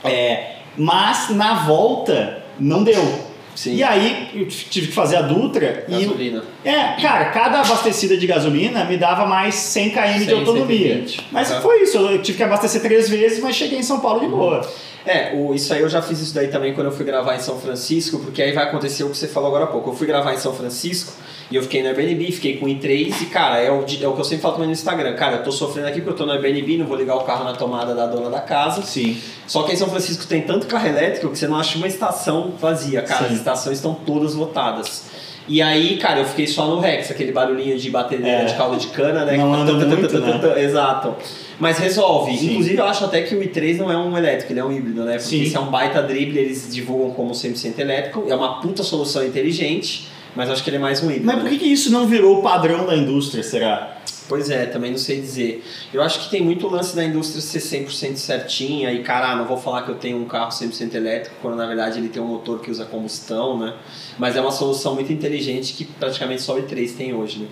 [SPEAKER 1] É, mas na volta não deu.
[SPEAKER 2] Sim.
[SPEAKER 1] E aí eu tive que fazer a Dutra
[SPEAKER 2] Gasolina.
[SPEAKER 1] e. É, cara, cada abastecida de gasolina me dava mais 100 km de
[SPEAKER 2] 100,
[SPEAKER 1] autonomia.
[SPEAKER 2] 120.
[SPEAKER 1] Mas
[SPEAKER 2] Uhum.
[SPEAKER 1] foi isso, eu tive que abastecer três vezes, mas cheguei em São Paulo de boa.
[SPEAKER 2] É, o, isso aí eu já fiz isso daí também quando eu fui gravar em São Francisco, porque aí vai acontecer o que você falou agora há pouco. Eu fui gravar em São Francisco e eu fiquei no Airbnb, fiquei com o i3 e, cara, é o, é o que eu sempre falo também no Instagram. Cara, eu tô sofrendo aqui porque eu tô no Airbnb, não vou ligar o carro na tomada da dona da casa.
[SPEAKER 1] Sim.
[SPEAKER 2] Só que em São Francisco tem tanto carro elétrico que você não acha uma estação vazia, cara.
[SPEAKER 1] Sim.
[SPEAKER 2] As estações estão todas lotadas. E aí, cara, eu fiquei só no Rex, aquele barulhinho de batedeira
[SPEAKER 1] É.
[SPEAKER 2] de caldo de cana, né?
[SPEAKER 1] Não anda muito, né?
[SPEAKER 2] Exato. Mas resolve.
[SPEAKER 1] Sim.
[SPEAKER 2] Inclusive, eu acho até que o i3 não é um elétrico, ele é um híbrido, né? Porque
[SPEAKER 1] Sim.
[SPEAKER 2] esse é um baita drible, eles divulgam como 100% elétrico. É uma puta solução inteligente, mas acho que ele é mais um híbrido.
[SPEAKER 1] Mas por
[SPEAKER 2] né?
[SPEAKER 1] que, que isso não virou o padrão da indústria, será?
[SPEAKER 2] Pois é, também não sei dizer. Eu acho que tem muito lance da indústria ser 100% certinha e, cara, não vou falar que eu tenho um carro 100% elétrico, quando na verdade ele tem um motor que usa combustão, né? Mas é uma solução muito inteligente que praticamente só o i3 tem hoje, né?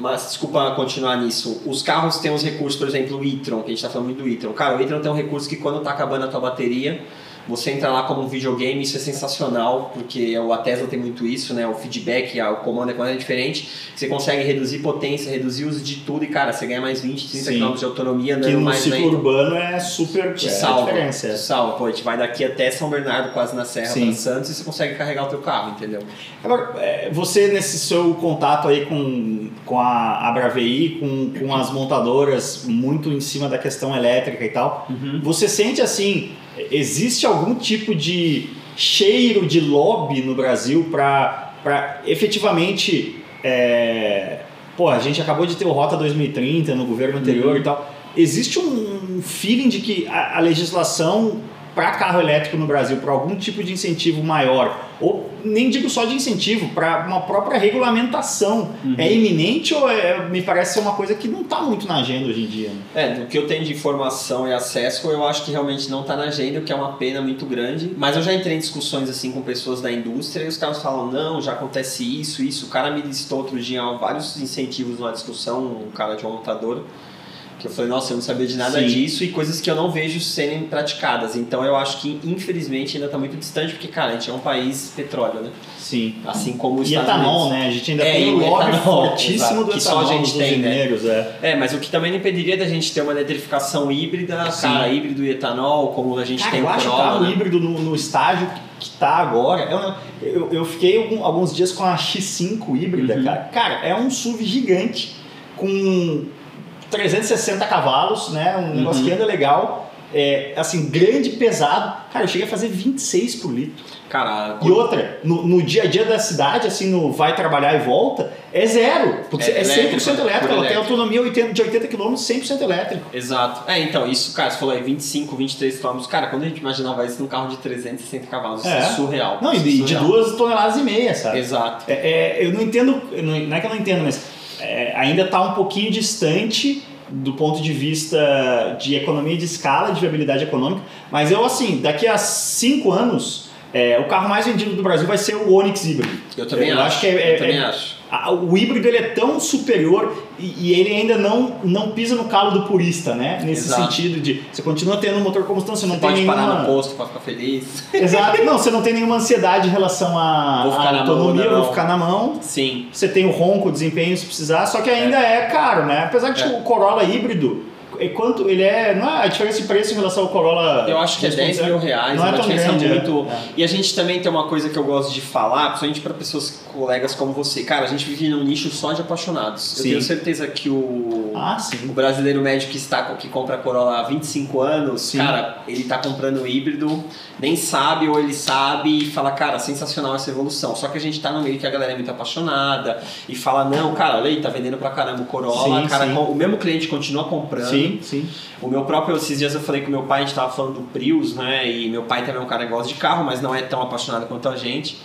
[SPEAKER 2] Mas, desculpa continuar nisso, os carros têm uns recursos, por exemplo, o e-tron, que a gente está falando muito do e-tron. Cara, o e-tron tem um recurso que quando tá acabando a tua bateria, você entra lá como um videogame, isso é sensacional, porque a Tesla tem muito isso, né? O feedback, o comando é completamente diferente. Você consegue reduzir potência, reduzir o uso de tudo e, cara, você ganha mais 20, 30
[SPEAKER 1] Sim.
[SPEAKER 2] km de autonomia
[SPEAKER 1] Que
[SPEAKER 2] andando
[SPEAKER 1] no
[SPEAKER 2] mais
[SPEAKER 1] ciclo
[SPEAKER 2] lento.
[SPEAKER 1] urbano é super
[SPEAKER 2] Te
[SPEAKER 1] é
[SPEAKER 2] salva,
[SPEAKER 1] diferença.
[SPEAKER 2] te salva. Pô, a gente vai daqui até São Bernardo, quase na Serra,
[SPEAKER 1] Sim.
[SPEAKER 2] Santos, e você consegue carregar o teu carro, entendeu?
[SPEAKER 1] Agora, é, você nesse seu contato aí com, com a AbraVI, com, com as montadoras, muito em cima da questão elétrica e tal, você sente assim, existe algum tipo de cheiro de lobby no Brasil para efetivamente. É, pô, a gente acabou de ter o Rota 2030 no governo anterior e tal. Existe um feeling de que a, a legislação para carro elétrico no Brasil, para algum tipo de incentivo maior, ou nem digo só de incentivo, para uma própria regulamentação, é iminente ou é- me parece ser uma coisa que não está muito na agenda hoje em dia? né?
[SPEAKER 2] É, do que eu tenho de informação e acesso, eu acho que realmente não está na agenda, o que é uma pena muito grande. Mas eu já entrei em discussões assim com pessoas da indústria e os caras falam: não, já acontece isso, isso. O cara me listou outro dia vários incentivos numa discussão, um cara de uma montadora. Que eu falei, nossa, eu não sabia de nada
[SPEAKER 1] Sim.
[SPEAKER 2] disso e coisas que eu não vejo serem praticadas. Então eu acho que, infelizmente, ainda está muito distante, porque, cara, a gente é um país petróleo, né?
[SPEAKER 1] Sim.
[SPEAKER 2] Assim como os
[SPEAKER 1] E
[SPEAKER 2] Estados
[SPEAKER 1] etanol,
[SPEAKER 2] Unidos.
[SPEAKER 1] né? A gente ainda
[SPEAKER 2] É,
[SPEAKER 1] tem o
[SPEAKER 2] o
[SPEAKER 1] lobby
[SPEAKER 2] etanol, [laughs]
[SPEAKER 1] fortíssimo
[SPEAKER 2] exato,
[SPEAKER 1] do
[SPEAKER 2] que só a gente tem, né?
[SPEAKER 1] é.
[SPEAKER 2] É, mas o que também não impediria da gente ter uma eletrificação híbrida,
[SPEAKER 1] Sim.
[SPEAKER 2] cara, híbrido e etanol, como a gente
[SPEAKER 1] Cara,
[SPEAKER 2] tem
[SPEAKER 1] eu
[SPEAKER 2] o
[SPEAKER 1] acho o
[SPEAKER 2] Corolla,
[SPEAKER 1] carro
[SPEAKER 2] né?
[SPEAKER 1] híbrido no, no estágio que tá agora. Eu, eu, eu fiquei algum- alguns dias com a X5 híbrida,
[SPEAKER 2] Uhum.
[SPEAKER 1] cara. Cara, é um SUV gigante com 360 cavalos, né? Um negócio
[SPEAKER 2] Uhum.
[SPEAKER 1] que anda legal. É, assim, grande, pesado. Cara, eu cheguei a fazer 26 por litro.
[SPEAKER 2] Cara,
[SPEAKER 1] E outra, no, no dia a dia da cidade, assim, no vai trabalhar e volta, é zero. Porque
[SPEAKER 2] É
[SPEAKER 1] é, 100%
[SPEAKER 2] elétrico,
[SPEAKER 1] elétrico. Ela tem
[SPEAKER 2] elétrico.
[SPEAKER 1] autonomia 80 de 80 km, 100% elétrico.
[SPEAKER 2] exato. É, então, isso, cara, você falou aí 25, 23 km. Cara, quando a gente imaginava isso num carro de 360 cavalos, isso é,
[SPEAKER 1] É.
[SPEAKER 2] surreal.
[SPEAKER 1] Não, e
[SPEAKER 2] é
[SPEAKER 1] de, de duas toneladas e meia, sabe?
[SPEAKER 2] Exato.
[SPEAKER 1] É, é, eu não entendo, não é que eu não entendo, mas é, ainda está um pouquinho distante do ponto de vista de economia de escala, de viabilidade econômica. Mas eu, assim, daqui a cinco anos, é, o carro mais vendido do Brasil vai ser o Onix híbrido.
[SPEAKER 2] Eu também
[SPEAKER 1] Eu
[SPEAKER 2] acho.
[SPEAKER 1] acho que é- é-
[SPEAKER 2] eu também
[SPEAKER 1] é-
[SPEAKER 2] acho.
[SPEAKER 1] A- O híbrido ele é tão superior e, e ele ainda não, não pisa no calo do purista, né? Nesse
[SPEAKER 2] Exato.
[SPEAKER 1] sentido de você continua tendo um motor combustão, você não
[SPEAKER 2] Você
[SPEAKER 1] tem
[SPEAKER 2] pode
[SPEAKER 1] nenhuma...
[SPEAKER 2] parar no posto pra ficar feliz. [laughs]
[SPEAKER 1] Exato, não, você não tem nenhuma ansiedade em relação à
[SPEAKER 2] Vou ficar
[SPEAKER 1] à
[SPEAKER 2] na mão,
[SPEAKER 1] autonomia,
[SPEAKER 2] não.
[SPEAKER 1] vou ficar na mão.
[SPEAKER 2] Sim.
[SPEAKER 1] Você tem o ronco, o desempenho se precisar, só que ainda é, caro, né? Apesar de
[SPEAKER 2] É.
[SPEAKER 1] o Corolla híbrido, é quanto ele é. Não é a diferença de preço em relação ao Corolla.
[SPEAKER 2] Eu acho que é 10 mil reais,
[SPEAKER 1] Não é
[SPEAKER 2] uma
[SPEAKER 1] tão
[SPEAKER 2] diferença
[SPEAKER 1] grande, é.
[SPEAKER 2] muito.
[SPEAKER 1] É.
[SPEAKER 2] E a gente também tem uma coisa que eu gosto de falar, principalmente para pessoas, colegas como você. Cara, a gente vive num nicho só de apaixonados. Eu
[SPEAKER 1] Sim.
[SPEAKER 2] tenho certeza que o,
[SPEAKER 1] Ah, sim.
[SPEAKER 2] o brasileiro médio que, está, que compra Corolla há 25 anos,
[SPEAKER 1] Sim.
[SPEAKER 2] cara, ele tá comprando híbrido, nem sabe ou ele sabe e fala, cara, sensacional essa evolução. Só que a gente tá no meio que a galera é muito apaixonada e fala, não, cara, olha aí, tá vendendo pra caramba o Corolla,
[SPEAKER 1] Sim,
[SPEAKER 2] cara, o mesmo cliente continua comprando.
[SPEAKER 1] Sim, sim.
[SPEAKER 2] O meu próprio, esses dias eu falei com meu pai, a gente tava falando do Prius, né? E meu pai também é um cara que gosta de carro, mas não é tão apaixonado quanto a gente.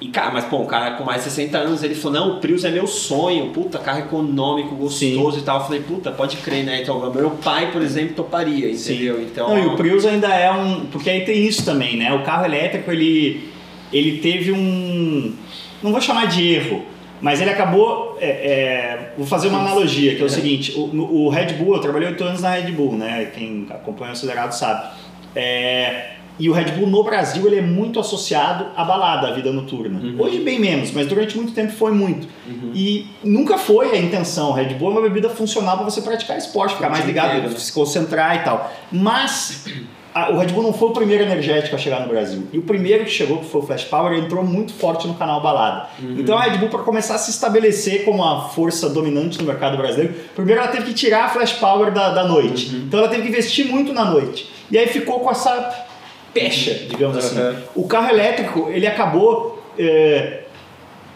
[SPEAKER 2] E, cara, mas, pô, um cara com mais de 60 anos, ele falou, não, o Prius é meu sonho, puta, carro econômico, gostoso e tal. Eu falei, puta, pode crer, né? Então, meu pai, por exemplo, toparia,
[SPEAKER 1] Sim.
[SPEAKER 2] entendeu? Então,
[SPEAKER 1] Não, e o Prius ainda é um. Porque aí tem isso também, né? O carro elétrico ele, ele teve um. Não vou chamar de erro, Mas ele acabou. é, é, vou fazer uma analogia, que é o seguinte: o, o Red Bull, eu trabalhei oito anos na Red Bull, né? Quem acompanha o acelerado sabe. É, e o Red Bull no Brasil ele é muito associado à balada, à vida noturna. Hoje bem menos, mas durante muito tempo foi muito. E nunca foi a intenção. O Red Bull é uma bebida funcional para você praticar esporte, ficar mais ligado,
[SPEAKER 2] inteiro, né?
[SPEAKER 1] se concentrar e tal. Mas a- o Red Bull não foi o primeiro energético a chegar no Brasil. E o primeiro que chegou, que foi o Flash Power, entrou muito forte no canal Balada. Então a Red Bull, para começar a se estabelecer como a força dominante no mercado brasileiro, primeiro ela teve que tirar a Flash Power da, da noite. Então ela teve que investir muito na noite. E aí ficou com essa pecha, digamos assim.
[SPEAKER 2] Uhum.
[SPEAKER 1] O carro elétrico, ele acabou. é,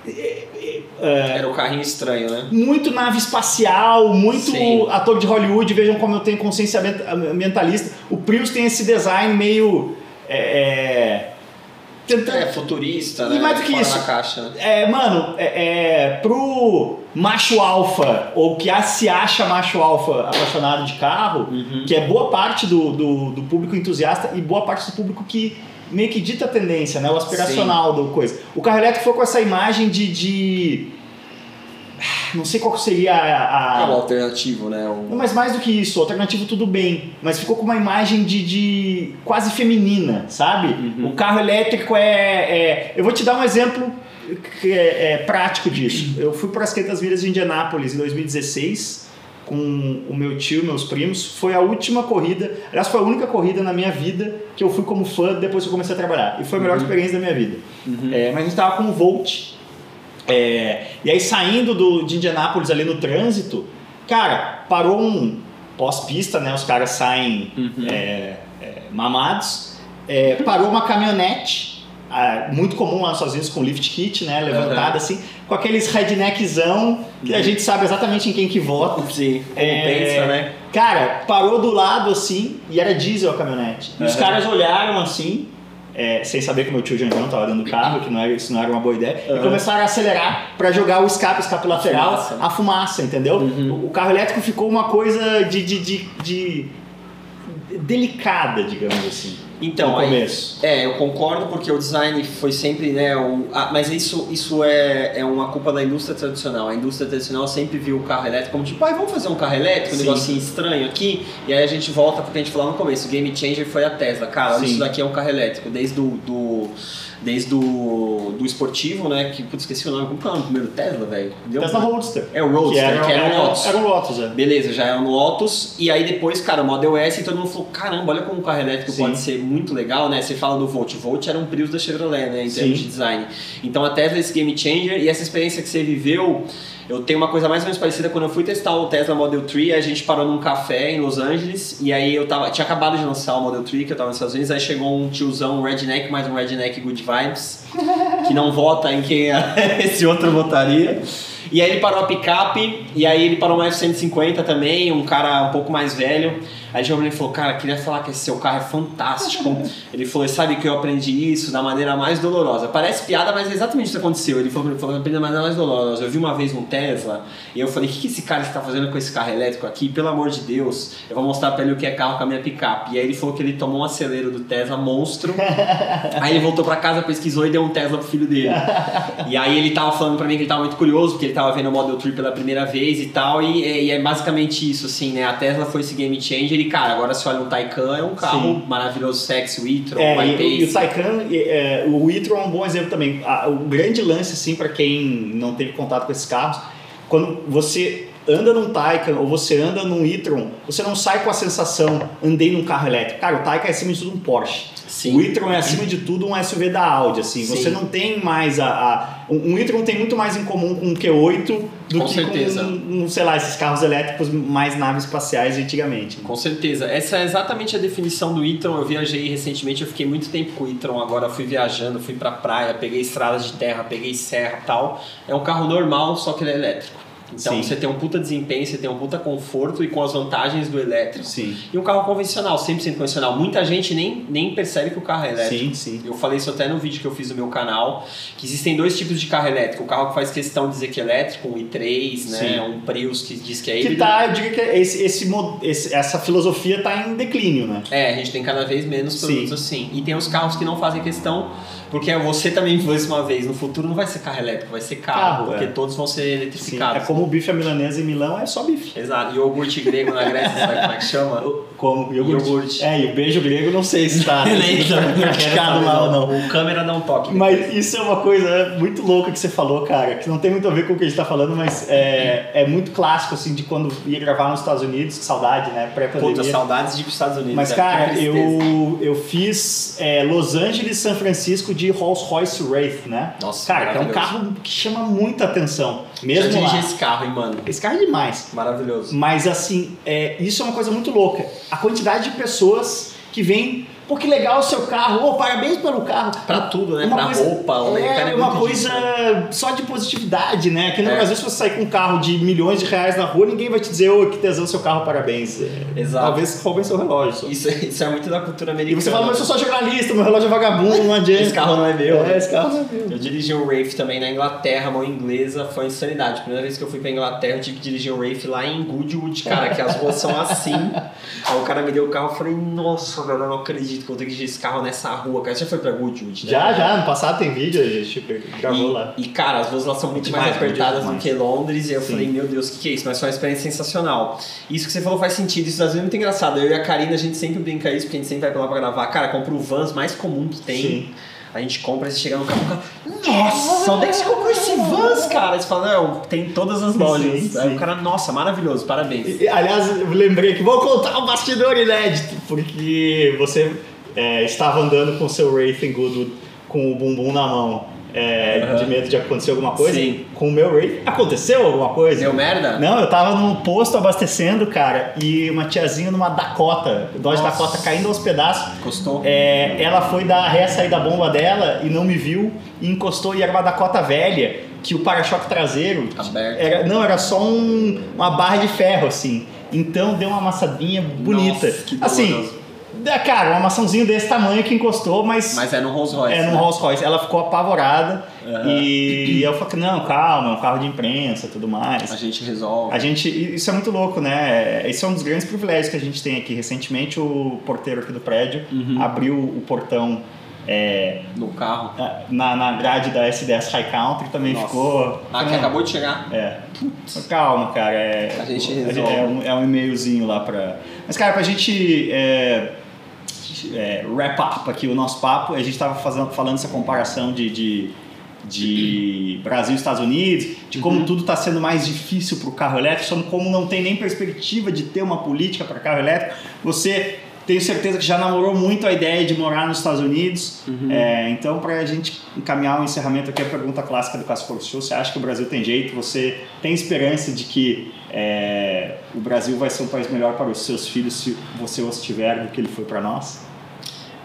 [SPEAKER 1] é, é,
[SPEAKER 2] Era o carrinho estranho, né?
[SPEAKER 1] muito nave espacial, muito
[SPEAKER 2] Sim.
[SPEAKER 1] ator de Hollywood, vejam como eu tenho consciência ambient- ambientalista. O Prius tem esse design meio. É, é, tentando-
[SPEAKER 2] É, futurista,
[SPEAKER 1] E
[SPEAKER 2] né?
[SPEAKER 1] mais do que
[SPEAKER 2] Fora
[SPEAKER 1] isso.
[SPEAKER 2] caixa, né?
[SPEAKER 1] é, mano, é, é, pro macho alfa, ou que se acha macho alfa apaixonado de carro,
[SPEAKER 2] Uhum.
[SPEAKER 1] que é boa parte do, do, do público entusiasta e boa parte do público que meio que dita a tendência, né? O aspiracional do coisa. O carro elétrico foi com essa imagem de. de- não sei qual seria a.
[SPEAKER 2] É
[SPEAKER 1] a-
[SPEAKER 2] o alternativo, né?
[SPEAKER 1] Não, mas mais do que isso, alternativo tudo bem, mas ficou com uma imagem de, de quase feminina, sabe?
[SPEAKER 2] Uhum.
[SPEAKER 1] O carro elétrico é, é- Eu vou te dar um exemplo que é, é prático disso. Eu fui para as 500 milhas de Indianápolis em 2016 com o meu tio, meus primos. Foi a última corrida, aliás, foi a única corrida na minha vida que eu fui como fã depois que eu comecei a trabalhar. E foi a melhor experiência da minha vida. É, mas a gente tava com o Volt. É, e aí saindo do, de Indianápolis ali no trânsito, cara, parou um pós-pista, né? Os caras saem é, é, mamados. É, parou uma caminhonete, ah, muito comum lá nos Estados Unidos com lift kit, né? Levantada
[SPEAKER 2] Uhum.
[SPEAKER 1] assim, com aqueles redneckzão que a gente sabe exatamente em quem que vota.
[SPEAKER 2] Sim, como
[SPEAKER 1] É,
[SPEAKER 2] pensa, né?
[SPEAKER 1] Cara, parou do lado assim e era diesel a caminhonete. E os
[SPEAKER 2] Uhum.
[SPEAKER 1] caras olharam assim, é, sem saber que meu tio Janjão tava dentro do carro, que não era, isso não era uma boa ideia, e
[SPEAKER 2] Uhum.
[SPEAKER 1] começaram a acelerar para jogar o escape, escape lateral,
[SPEAKER 2] fumaça.
[SPEAKER 1] a fumaça, entendeu?
[SPEAKER 2] Uhum.
[SPEAKER 1] O, o carro elétrico ficou uma coisa de, de, de, de- delicada, digamos assim.
[SPEAKER 2] Então,
[SPEAKER 1] no
[SPEAKER 2] aí-
[SPEAKER 1] começo.
[SPEAKER 2] É, eu concordo porque o design foi sempre, né, o, ah, mas isso, isso é, é uma culpa da indústria tradicional. A indústria tradicional sempre viu o carro elétrico como tipo, ai, vamos fazer um carro elétrico, um
[SPEAKER 1] Sim.
[SPEAKER 2] negocinho estranho aqui, e aí a gente volta porque a gente falou no começo, o game changer foi a Tesla. Cara,
[SPEAKER 1] Sim.
[SPEAKER 2] isso daqui é um carro elétrico, desde do, do desde o do esportivo, né, que, putz, esqueci o nome, como que é o nome primeiro Tesla, velho?
[SPEAKER 1] Tesla Roadster.
[SPEAKER 2] É o Roadster, que era, um Lotus.
[SPEAKER 1] Era um Lotus, é.
[SPEAKER 2] Beleza, já é no Lotus. E aí depois, cara, o Model S, e todo mundo falou, caramba, olha como um carro elétrico
[SPEAKER 1] Sim.
[SPEAKER 2] pode ser muito legal, né? Você fala do Volt. Volt era um Prius da Chevrolet, né? Em
[SPEAKER 1] Sim.
[SPEAKER 2] termos de design. Então a Tesla é esse game changer e essa experiência que você viveu... Eu tenho uma coisa mais ou menos parecida quando eu fui testar o Tesla Model 3, a gente parou num café em Los Angeles e aí eu tava, tinha acabado de lançar o Model 3, que eu tava nos Estados Unidos, aí chegou um tiozão, um redneck, mais um redneck good vibes, que não vota em quem [laughs] esse outro votaria. E aí ele parou a picape, e aí ele parou uma F-150 também, um cara um pouco mais velho. Aí o Giovanni falou, cara, queria falar que esse seu carro é fantástico. [laughs] ele falou, sabe que eu aprendi isso da maneira mais dolorosa. Parece piada, mas é exatamente isso que aconteceu. Ele falou, ele falou, eu aprendi da maneira mais dolorosa. Eu vi uma vez um Tesla, e eu falei, o que, que esse cara está fazendo com esse carro elétrico aqui? Pelo amor de Deus, eu vou mostrar pra ele o que é carro com a minha picape. E aí ele falou que ele tomou um acelero do Tesla monstro. [laughs] aí ele voltou pra casa, pesquisou e deu um Tesla pro filho dele. [laughs] E aí ele tava falando pra mim que ele tava muito curioso, porque ele tava vendo o Model 3 pela primeira vez e tal, e, e é basicamente isso, assim, né? A Tesla foi esse game changer e, cara, agora se olha um Taycan, é um carro
[SPEAKER 1] Sim.
[SPEAKER 2] maravilhoso, sexy, o e-tron,
[SPEAKER 1] É, e, e o. Taycan, e, é, o e-tron é um bom exemplo também. O grande lance, assim, para quem não teve contato com esses carros, quando você anda num Taycan ou você anda num e-tron, você não sai com a sensação, andei num carro elétrico. Cara, o Taycan é acima de tudo um Porsche.
[SPEAKER 2] Sim.
[SPEAKER 1] O e-tron é acima de tudo um SUV da Audi, assim.
[SPEAKER 2] Sim.
[SPEAKER 1] Você não tem mais a... a- um e-tron tem muito mais em comum com um Q8 do
[SPEAKER 2] Com
[SPEAKER 1] que
[SPEAKER 2] certeza.
[SPEAKER 1] com, um, sei lá, esses carros elétricos mais naves espaciais antigamente.
[SPEAKER 2] Com certeza. Essa é exatamente a definição do e-tron. Eu viajei recentemente, eu fiquei muito tempo com o e-tron. Agora fui viajando, fui pra praia, peguei estradas de terra, peguei serra e tal. É um carro normal, só que ele é elétrico. Então
[SPEAKER 1] Sim.
[SPEAKER 2] você tem um puta desempenho, você tem um puta conforto e com as vantagens do elétrico.
[SPEAKER 1] Sim.
[SPEAKER 2] E um carro convencional, 100% convencional. Muita gente nem, nem percebe que o carro é elétrico.
[SPEAKER 1] Sim, sim.
[SPEAKER 2] Eu falei isso até no vídeo que eu fiz no meu canal, que existem dois tipos de carro elétrico. O carro que faz questão de dizer que é elétrico, um i3, né? Um Prius que diz que é
[SPEAKER 1] Que
[SPEAKER 2] híbrido.
[SPEAKER 1] tá, eu digo que esse, esse, mo- esse- essa filosofia tá em declínio, né?
[SPEAKER 2] É, a gente tem cada vez menos produtos assim. E tem os carros que não fazem questão, Porque você também falou isso uma vez, no futuro não vai ser carro elétrico, vai ser carro,
[SPEAKER 1] Carro,
[SPEAKER 2] porque
[SPEAKER 1] é.
[SPEAKER 2] todos vão ser
[SPEAKER 1] Sim,
[SPEAKER 2] eletrificados.
[SPEAKER 1] é como o bife à milanesa em Milão, é só bife.
[SPEAKER 2] Exato, iogurte grego na Grécia, sabe como é que chama? [laughs]
[SPEAKER 1] Como iogurte.
[SPEAKER 2] Iogurte.
[SPEAKER 1] É, e o beijo grego não sei se tá [laughs]
[SPEAKER 2] Nem
[SPEAKER 1] se tá praticado lá ou não.
[SPEAKER 2] O câmera um toque.
[SPEAKER 1] Mas isso é uma coisa muito louca que você falou, cara, que não tem muito a ver com o que a gente tá falando, mas é, é muito clássico, assim, de quando ia gravar nos Estados Unidos, que saudade, né?
[SPEAKER 2] Puta,
[SPEAKER 1] Pré-pandemia.
[SPEAKER 2] saudades de ir pros Estados Unidos.
[SPEAKER 1] Mas,
[SPEAKER 2] é,
[SPEAKER 1] cara,
[SPEAKER 2] tristeza.
[SPEAKER 1] eu, eu fiz é, Los Angeles, São Francisco de Rolls Royce Wraith, né?
[SPEAKER 2] Nossa,
[SPEAKER 1] cara, que é um carro que chama muita atenção.
[SPEAKER 2] Já
[SPEAKER 1] Mesmo
[SPEAKER 2] dirigi
[SPEAKER 1] lá.
[SPEAKER 2] esse carro, hein, mano?
[SPEAKER 1] Esse carro é demais.
[SPEAKER 2] Maravilhoso.
[SPEAKER 1] Mas assim, é, isso é uma coisa muito louca. A quantidade de pessoas que vêm, pô, que legal o seu carro, ô, parabéns pelo carro.
[SPEAKER 2] Pra tudo, né?
[SPEAKER 1] Uma
[SPEAKER 2] pra
[SPEAKER 1] coisa-
[SPEAKER 2] roupa,
[SPEAKER 1] É
[SPEAKER 2] é
[SPEAKER 1] uma coisa
[SPEAKER 2] disso,
[SPEAKER 1] só de positividade, né? Aqui no
[SPEAKER 2] É.
[SPEAKER 1] Brasil, se você sair com um carro de milhões de reais na rua, ninguém vai te dizer, ô, que tesão seu carro, parabéns. É,
[SPEAKER 2] Exato.
[SPEAKER 1] Talvez roubem seu relógio.
[SPEAKER 2] Isso, isso é muito da cultura
[SPEAKER 1] E
[SPEAKER 2] americana.
[SPEAKER 1] você fala, mas eu sou só jornalista, meu relógio é vagabundo, não adianta.
[SPEAKER 2] Esse carro não é meu.
[SPEAKER 1] É, esse carro não é meu.
[SPEAKER 2] Eu dirigi um Wraith também na Inglaterra, mão inglesa, foi insanidade. Primeira vez que eu fui pra Inglaterra, eu tive que dirigir um Wraith lá em Goodwood, cara, que as ruas são assim. [laughs] Aí o cara me deu o carro, eu falei, nossa, velho, eu não acredito que eu vou ter que esse carro nessa rua, cara. Você já foi pra Goodwood? né?
[SPEAKER 1] Já, já, no passado tem vídeo, a gente gravou
[SPEAKER 2] E,
[SPEAKER 1] lá.
[SPEAKER 2] e, cara, as ruas lá são muito
[SPEAKER 1] Demais,
[SPEAKER 2] mais apertadas
[SPEAKER 1] demais.
[SPEAKER 2] do que Londres. E eu
[SPEAKER 1] Sim.
[SPEAKER 2] falei, meu Deus, o que, que é isso? Mas foi uma experiência sensacional. Isso que você falou faz sentido. Isso às vezes é muito engraçado. Eu e a Karina, a gente sempre brinca isso, porque a gente sempre vai pra lá pra gravar. Cara, compra o Vans mais comum que tem.
[SPEAKER 1] Sim.
[SPEAKER 2] A gente compra, você chega no carro, cara, nossa, onde é que você comprou esse Vans, cara? Você fala, não, tem em todas as lojas.
[SPEAKER 1] Sim,
[SPEAKER 2] Aí
[SPEAKER 1] sim.
[SPEAKER 2] o cara, nossa, maravilhoso, parabéns.
[SPEAKER 1] E, Aliás, eu lembrei que vou contar um bastidor inédito, porque você é, estava andando com o seu Wraith Goodwood com o bumbum na mão, é,
[SPEAKER 2] Aham.
[SPEAKER 1] de medo de acontecer alguma coisa.
[SPEAKER 2] Sim.
[SPEAKER 1] Com o meu Wraith, aconteceu alguma coisa?
[SPEAKER 2] Deu merda?
[SPEAKER 1] Não, eu tava no posto abastecendo, cara, e uma tiazinha numa Dakota, Dodge
[SPEAKER 2] Nossa.
[SPEAKER 1] Dakota caindo aos pedaços.
[SPEAKER 2] Gostou?
[SPEAKER 1] É, ela foi dar ré sair da bomba dela e não me viu e encostou e era uma Dakota velha que o para-choque traseiro
[SPEAKER 2] Aberto.
[SPEAKER 1] era não era só um- uma barra de ferro assim. Então deu uma amassadinha bonita.
[SPEAKER 2] Nossa, que
[SPEAKER 1] assim,
[SPEAKER 2] doloroso.
[SPEAKER 1] É, cara, uma maçãzinho desse tamanho que encostou, mas,
[SPEAKER 2] Mas é no Rolls Royce.
[SPEAKER 1] é num
[SPEAKER 2] né?
[SPEAKER 1] Rolls Royce. Ela ficou apavorada
[SPEAKER 2] Aham.
[SPEAKER 1] e eu falei não, calma, é um carro de imprensa, tudo mais.
[SPEAKER 2] A gente resolve.
[SPEAKER 1] A gente, isso é muito louco, né? Esse é um dos grandes privilégios que a gente tem aqui. Recentemente, o porteiro aqui do prédio
[SPEAKER 2] Uhum.
[SPEAKER 1] abriu o portão é,
[SPEAKER 2] No carro.
[SPEAKER 1] na, na grade da SDS High Country, também
[SPEAKER 2] Nossa.
[SPEAKER 1] ficou.
[SPEAKER 2] Ah, que
[SPEAKER 1] Não,
[SPEAKER 2] acabou de chegar.
[SPEAKER 1] É. Calma, cara. É,
[SPEAKER 2] A gente
[SPEAKER 1] é,
[SPEAKER 2] resolve.
[SPEAKER 1] um, é um e-mailzinho lá pra. Mas, cara, pra gente. É, é, wrap up aqui o nosso papo, a gente estava falando essa comparação de, de, de Brasil e Estados Unidos, de como
[SPEAKER 2] Uhum.
[SPEAKER 1] tudo está sendo mais difícil para o carro elétrico, como não tem nem perspectiva de ter uma política para carro elétrico. Você tenho certeza que já namorou muito a ideia de morar nos Estados Unidos.
[SPEAKER 2] Uhum.
[SPEAKER 1] É, então, para a gente encaminhar o encerramento aqui, a pergunta clássica do Casper Show: você acha que o Brasil tem jeito? Você tem esperança de que é, o Brasil vai ser um país melhor para os seus filhos se você os tiver do que ele foi para nós?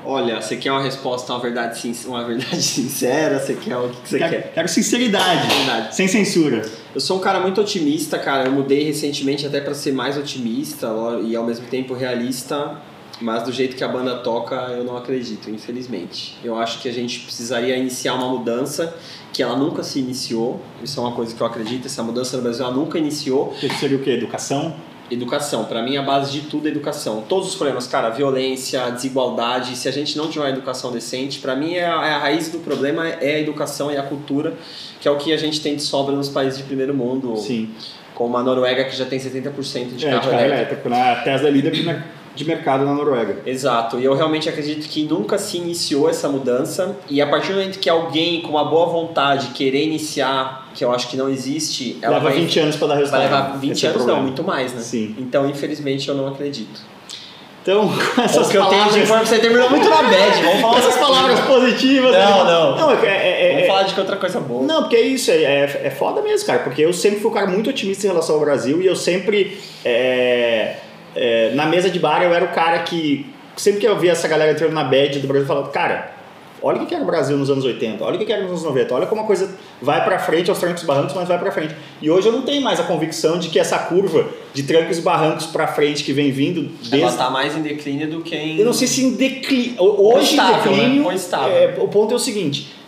[SPEAKER 2] Olha, você quer uma resposta, uma verdade, sin- uma verdade [laughs] sincera? Você quer o que que você
[SPEAKER 1] quero,
[SPEAKER 2] quer?
[SPEAKER 1] quero sinceridade,
[SPEAKER 2] Verdade.
[SPEAKER 1] sem censura.
[SPEAKER 2] Eu sou um cara muito otimista, cara. Eu mudei recentemente até pra ser mais otimista e ao mesmo tempo realista, mas do jeito que a banda toca, eu não acredito, infelizmente. Eu acho que a gente precisaria iniciar uma mudança que ela nunca se iniciou. Isso é uma coisa que eu acredito, essa mudança no Brasil ela nunca iniciou.
[SPEAKER 1] Que seria o quê? Educação?
[SPEAKER 2] Educação, para mim a base de tudo é educação. Todos os problemas, cara, violência, desigualdade, se a gente não tiver uma educação decente, para mim é a, é a raiz do problema é a educação e a cultura, que é o que a gente tem de sobra nos países de primeiro mundo,
[SPEAKER 1] Sim.
[SPEAKER 2] como a Noruega que já tem 70% de
[SPEAKER 1] É,
[SPEAKER 2] carro
[SPEAKER 1] de carro
[SPEAKER 2] elétrico.
[SPEAKER 1] elétrico, né? A Tesla é líder de, mer- de mercado na Noruega.
[SPEAKER 2] Exato, e eu realmente acredito que nunca se iniciou essa mudança e a partir do momento que alguém com uma boa vontade querer iniciar, que eu acho que não existe, ela
[SPEAKER 1] Leva
[SPEAKER 2] vai,
[SPEAKER 1] 20 anos para dar
[SPEAKER 2] vai
[SPEAKER 1] resultado.
[SPEAKER 2] levar 20
[SPEAKER 1] Esse é
[SPEAKER 2] anos, não, muito mais, né?
[SPEAKER 1] Sim.
[SPEAKER 2] Então, infelizmente, eu não acredito.
[SPEAKER 1] Então, [laughs] com essas
[SPEAKER 2] o que eu tenho de
[SPEAKER 1] palavras...
[SPEAKER 2] informação, você terminou muito na bad. Vamos falar
[SPEAKER 1] essas palavras positivas.
[SPEAKER 2] Não,
[SPEAKER 1] né?
[SPEAKER 2] não.
[SPEAKER 1] Não, é, é, é-
[SPEAKER 2] Vamos
[SPEAKER 1] é-
[SPEAKER 2] falar de que outra coisa boa.
[SPEAKER 1] Não, porque é isso, é, é, é foda mesmo, cara. Porque eu sempre fui um cara muito otimista em relação ao Brasil e eu sempre. é, é, na mesa de bar eu era o cara que. Sempre que eu via essa galera entrando na bad do Brasil, eu falava, cara, olha o que era o Brasil nos anos 80, olha o que era nos anos 90, olha como a coisa vai pra frente aos trancos e barrancos, mas vai pra frente. E hoje eu não tenho mais a convicção de que essa curva de trancos e barrancos pra frente que vem vindo
[SPEAKER 2] Ela
[SPEAKER 1] desde.
[SPEAKER 2] tá mais em declínio do que em.
[SPEAKER 1] Eu não sei se em declínio. Hoje
[SPEAKER 2] estável,
[SPEAKER 1] em declínio.
[SPEAKER 2] né?
[SPEAKER 1] É, o ponto é o seguinte.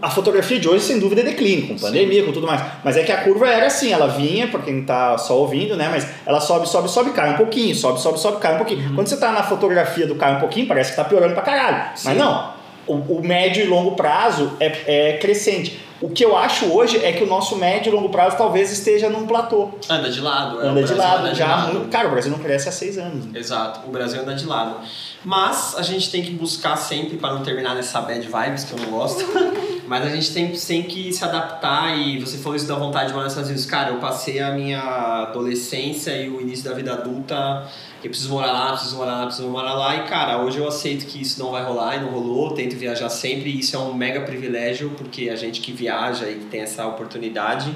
[SPEAKER 1] A fotografia de hoje, sem dúvida, é declínio, com pandemia, com tudo mais. Mas é que a curva era assim, ela vinha, pra quem tá só ouvindo, né? Mas ela sobe, sobe, sobe, cai um pouquinho, sobe, sobe, sobe, cai um pouquinho.
[SPEAKER 2] Uhum.
[SPEAKER 1] Quando você tá na fotografia do cai um pouquinho, parece que tá piorando pra caralho.
[SPEAKER 2] Sim.
[SPEAKER 1] Mas não. o, o médio e longo prazo é, é crescente. O que eu acho hoje é que o nosso médio e longo prazo talvez esteja num platô.
[SPEAKER 2] Anda de lado. é,
[SPEAKER 1] Anda de lado.
[SPEAKER 2] anda de
[SPEAKER 1] já
[SPEAKER 2] lado.
[SPEAKER 1] muito- Cara, o Brasil não cresce há seis anos. né?
[SPEAKER 2] Exato, o Brasil anda de lado. Mas a gente tem que buscar sempre, para não terminar nessa bad vibes que eu não gosto, [laughs] mas a gente tem, tem que se adaptar e você falou isso da vontade de morar nos Estados Unidos. Cara, eu passei a minha adolescência e o início da vida adulta, eu preciso morar lá, preciso morar lá, preciso morar lá, e cara, hoje eu aceito que isso não vai rolar e não rolou, tento viajar sempre e isso é um mega privilégio, porque a gente que viaja e que tem essa oportunidade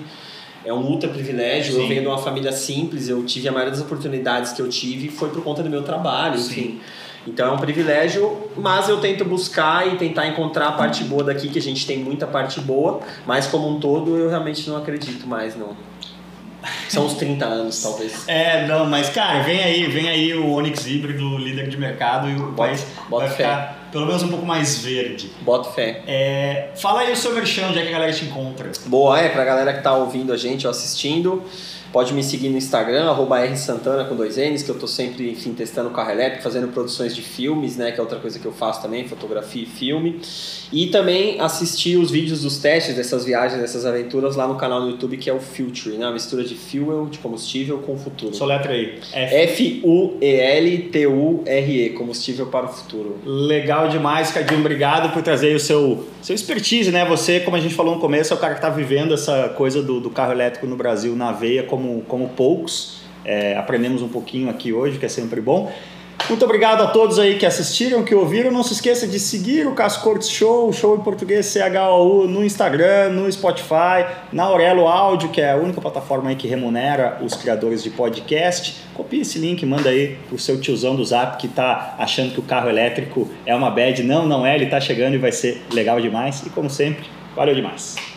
[SPEAKER 2] é um ultra privilégio. Eu
[SPEAKER 1] Sim.
[SPEAKER 2] venho de uma família simples, eu tive a maioria das oportunidades que eu tive foi por conta do meu trabalho,
[SPEAKER 1] Sim.
[SPEAKER 2] enfim. Então é um privilégio, mas eu tento buscar e tentar encontrar a parte boa daqui, que a gente tem muita parte boa, mas como um todo eu realmente não acredito mais, não. São uns 30 anos, talvez.
[SPEAKER 1] É, não, mas cara, vem aí, vem aí o Onix híbrido, líder de mercado, e o país
[SPEAKER 2] bota
[SPEAKER 1] vai
[SPEAKER 2] fé.
[SPEAKER 1] ficar pelo menos um pouco mais verde.
[SPEAKER 2] Boto fé.
[SPEAKER 1] É, fala aí o seu merchan, onde é que a galera te encontra.
[SPEAKER 2] Boa, é, pra galera que tá ouvindo a gente ou assistindo, pode me seguir no Instagram, arroba rsantana com dois N's, que eu tô sempre, enfim, testando carro elétrico, fazendo produções de filmes, né, que é outra coisa que eu faço também, fotografia e filme. E também assistir os vídeos dos testes dessas viagens, dessas aventuras lá no canal no YouTube, que é o Future, né, uma mistura de fuel, de combustível com futuro.
[SPEAKER 1] Sua letra aí.
[SPEAKER 2] F-U-E-L-T-U-R-E, combustível para o futuro.
[SPEAKER 1] Legal demais, Cadinho. Obrigado por trazer o seu, seu expertise, né? Você, como a gente falou no começo, é o cara que está vivendo essa coisa do, do carro elétrico no Brasil na veia como, como poucos. É, aprendemos um pouquinho aqui hoje, que é sempre bom. Muito obrigado a todos aí que assistiram, que ouviram. Não se esqueça de seguir o Cascortes Show, show em português CHU, no Instagram, no Spotify, na Aurelo Áudio, que é a única plataforma aí que remunera os criadores de podcast. Copie esse link, manda aí pro seu tiozão do Zap que tá achando que o carro elétrico é uma bad. Não, não é, ele tá chegando e vai ser legal demais. E como sempre, valeu demais.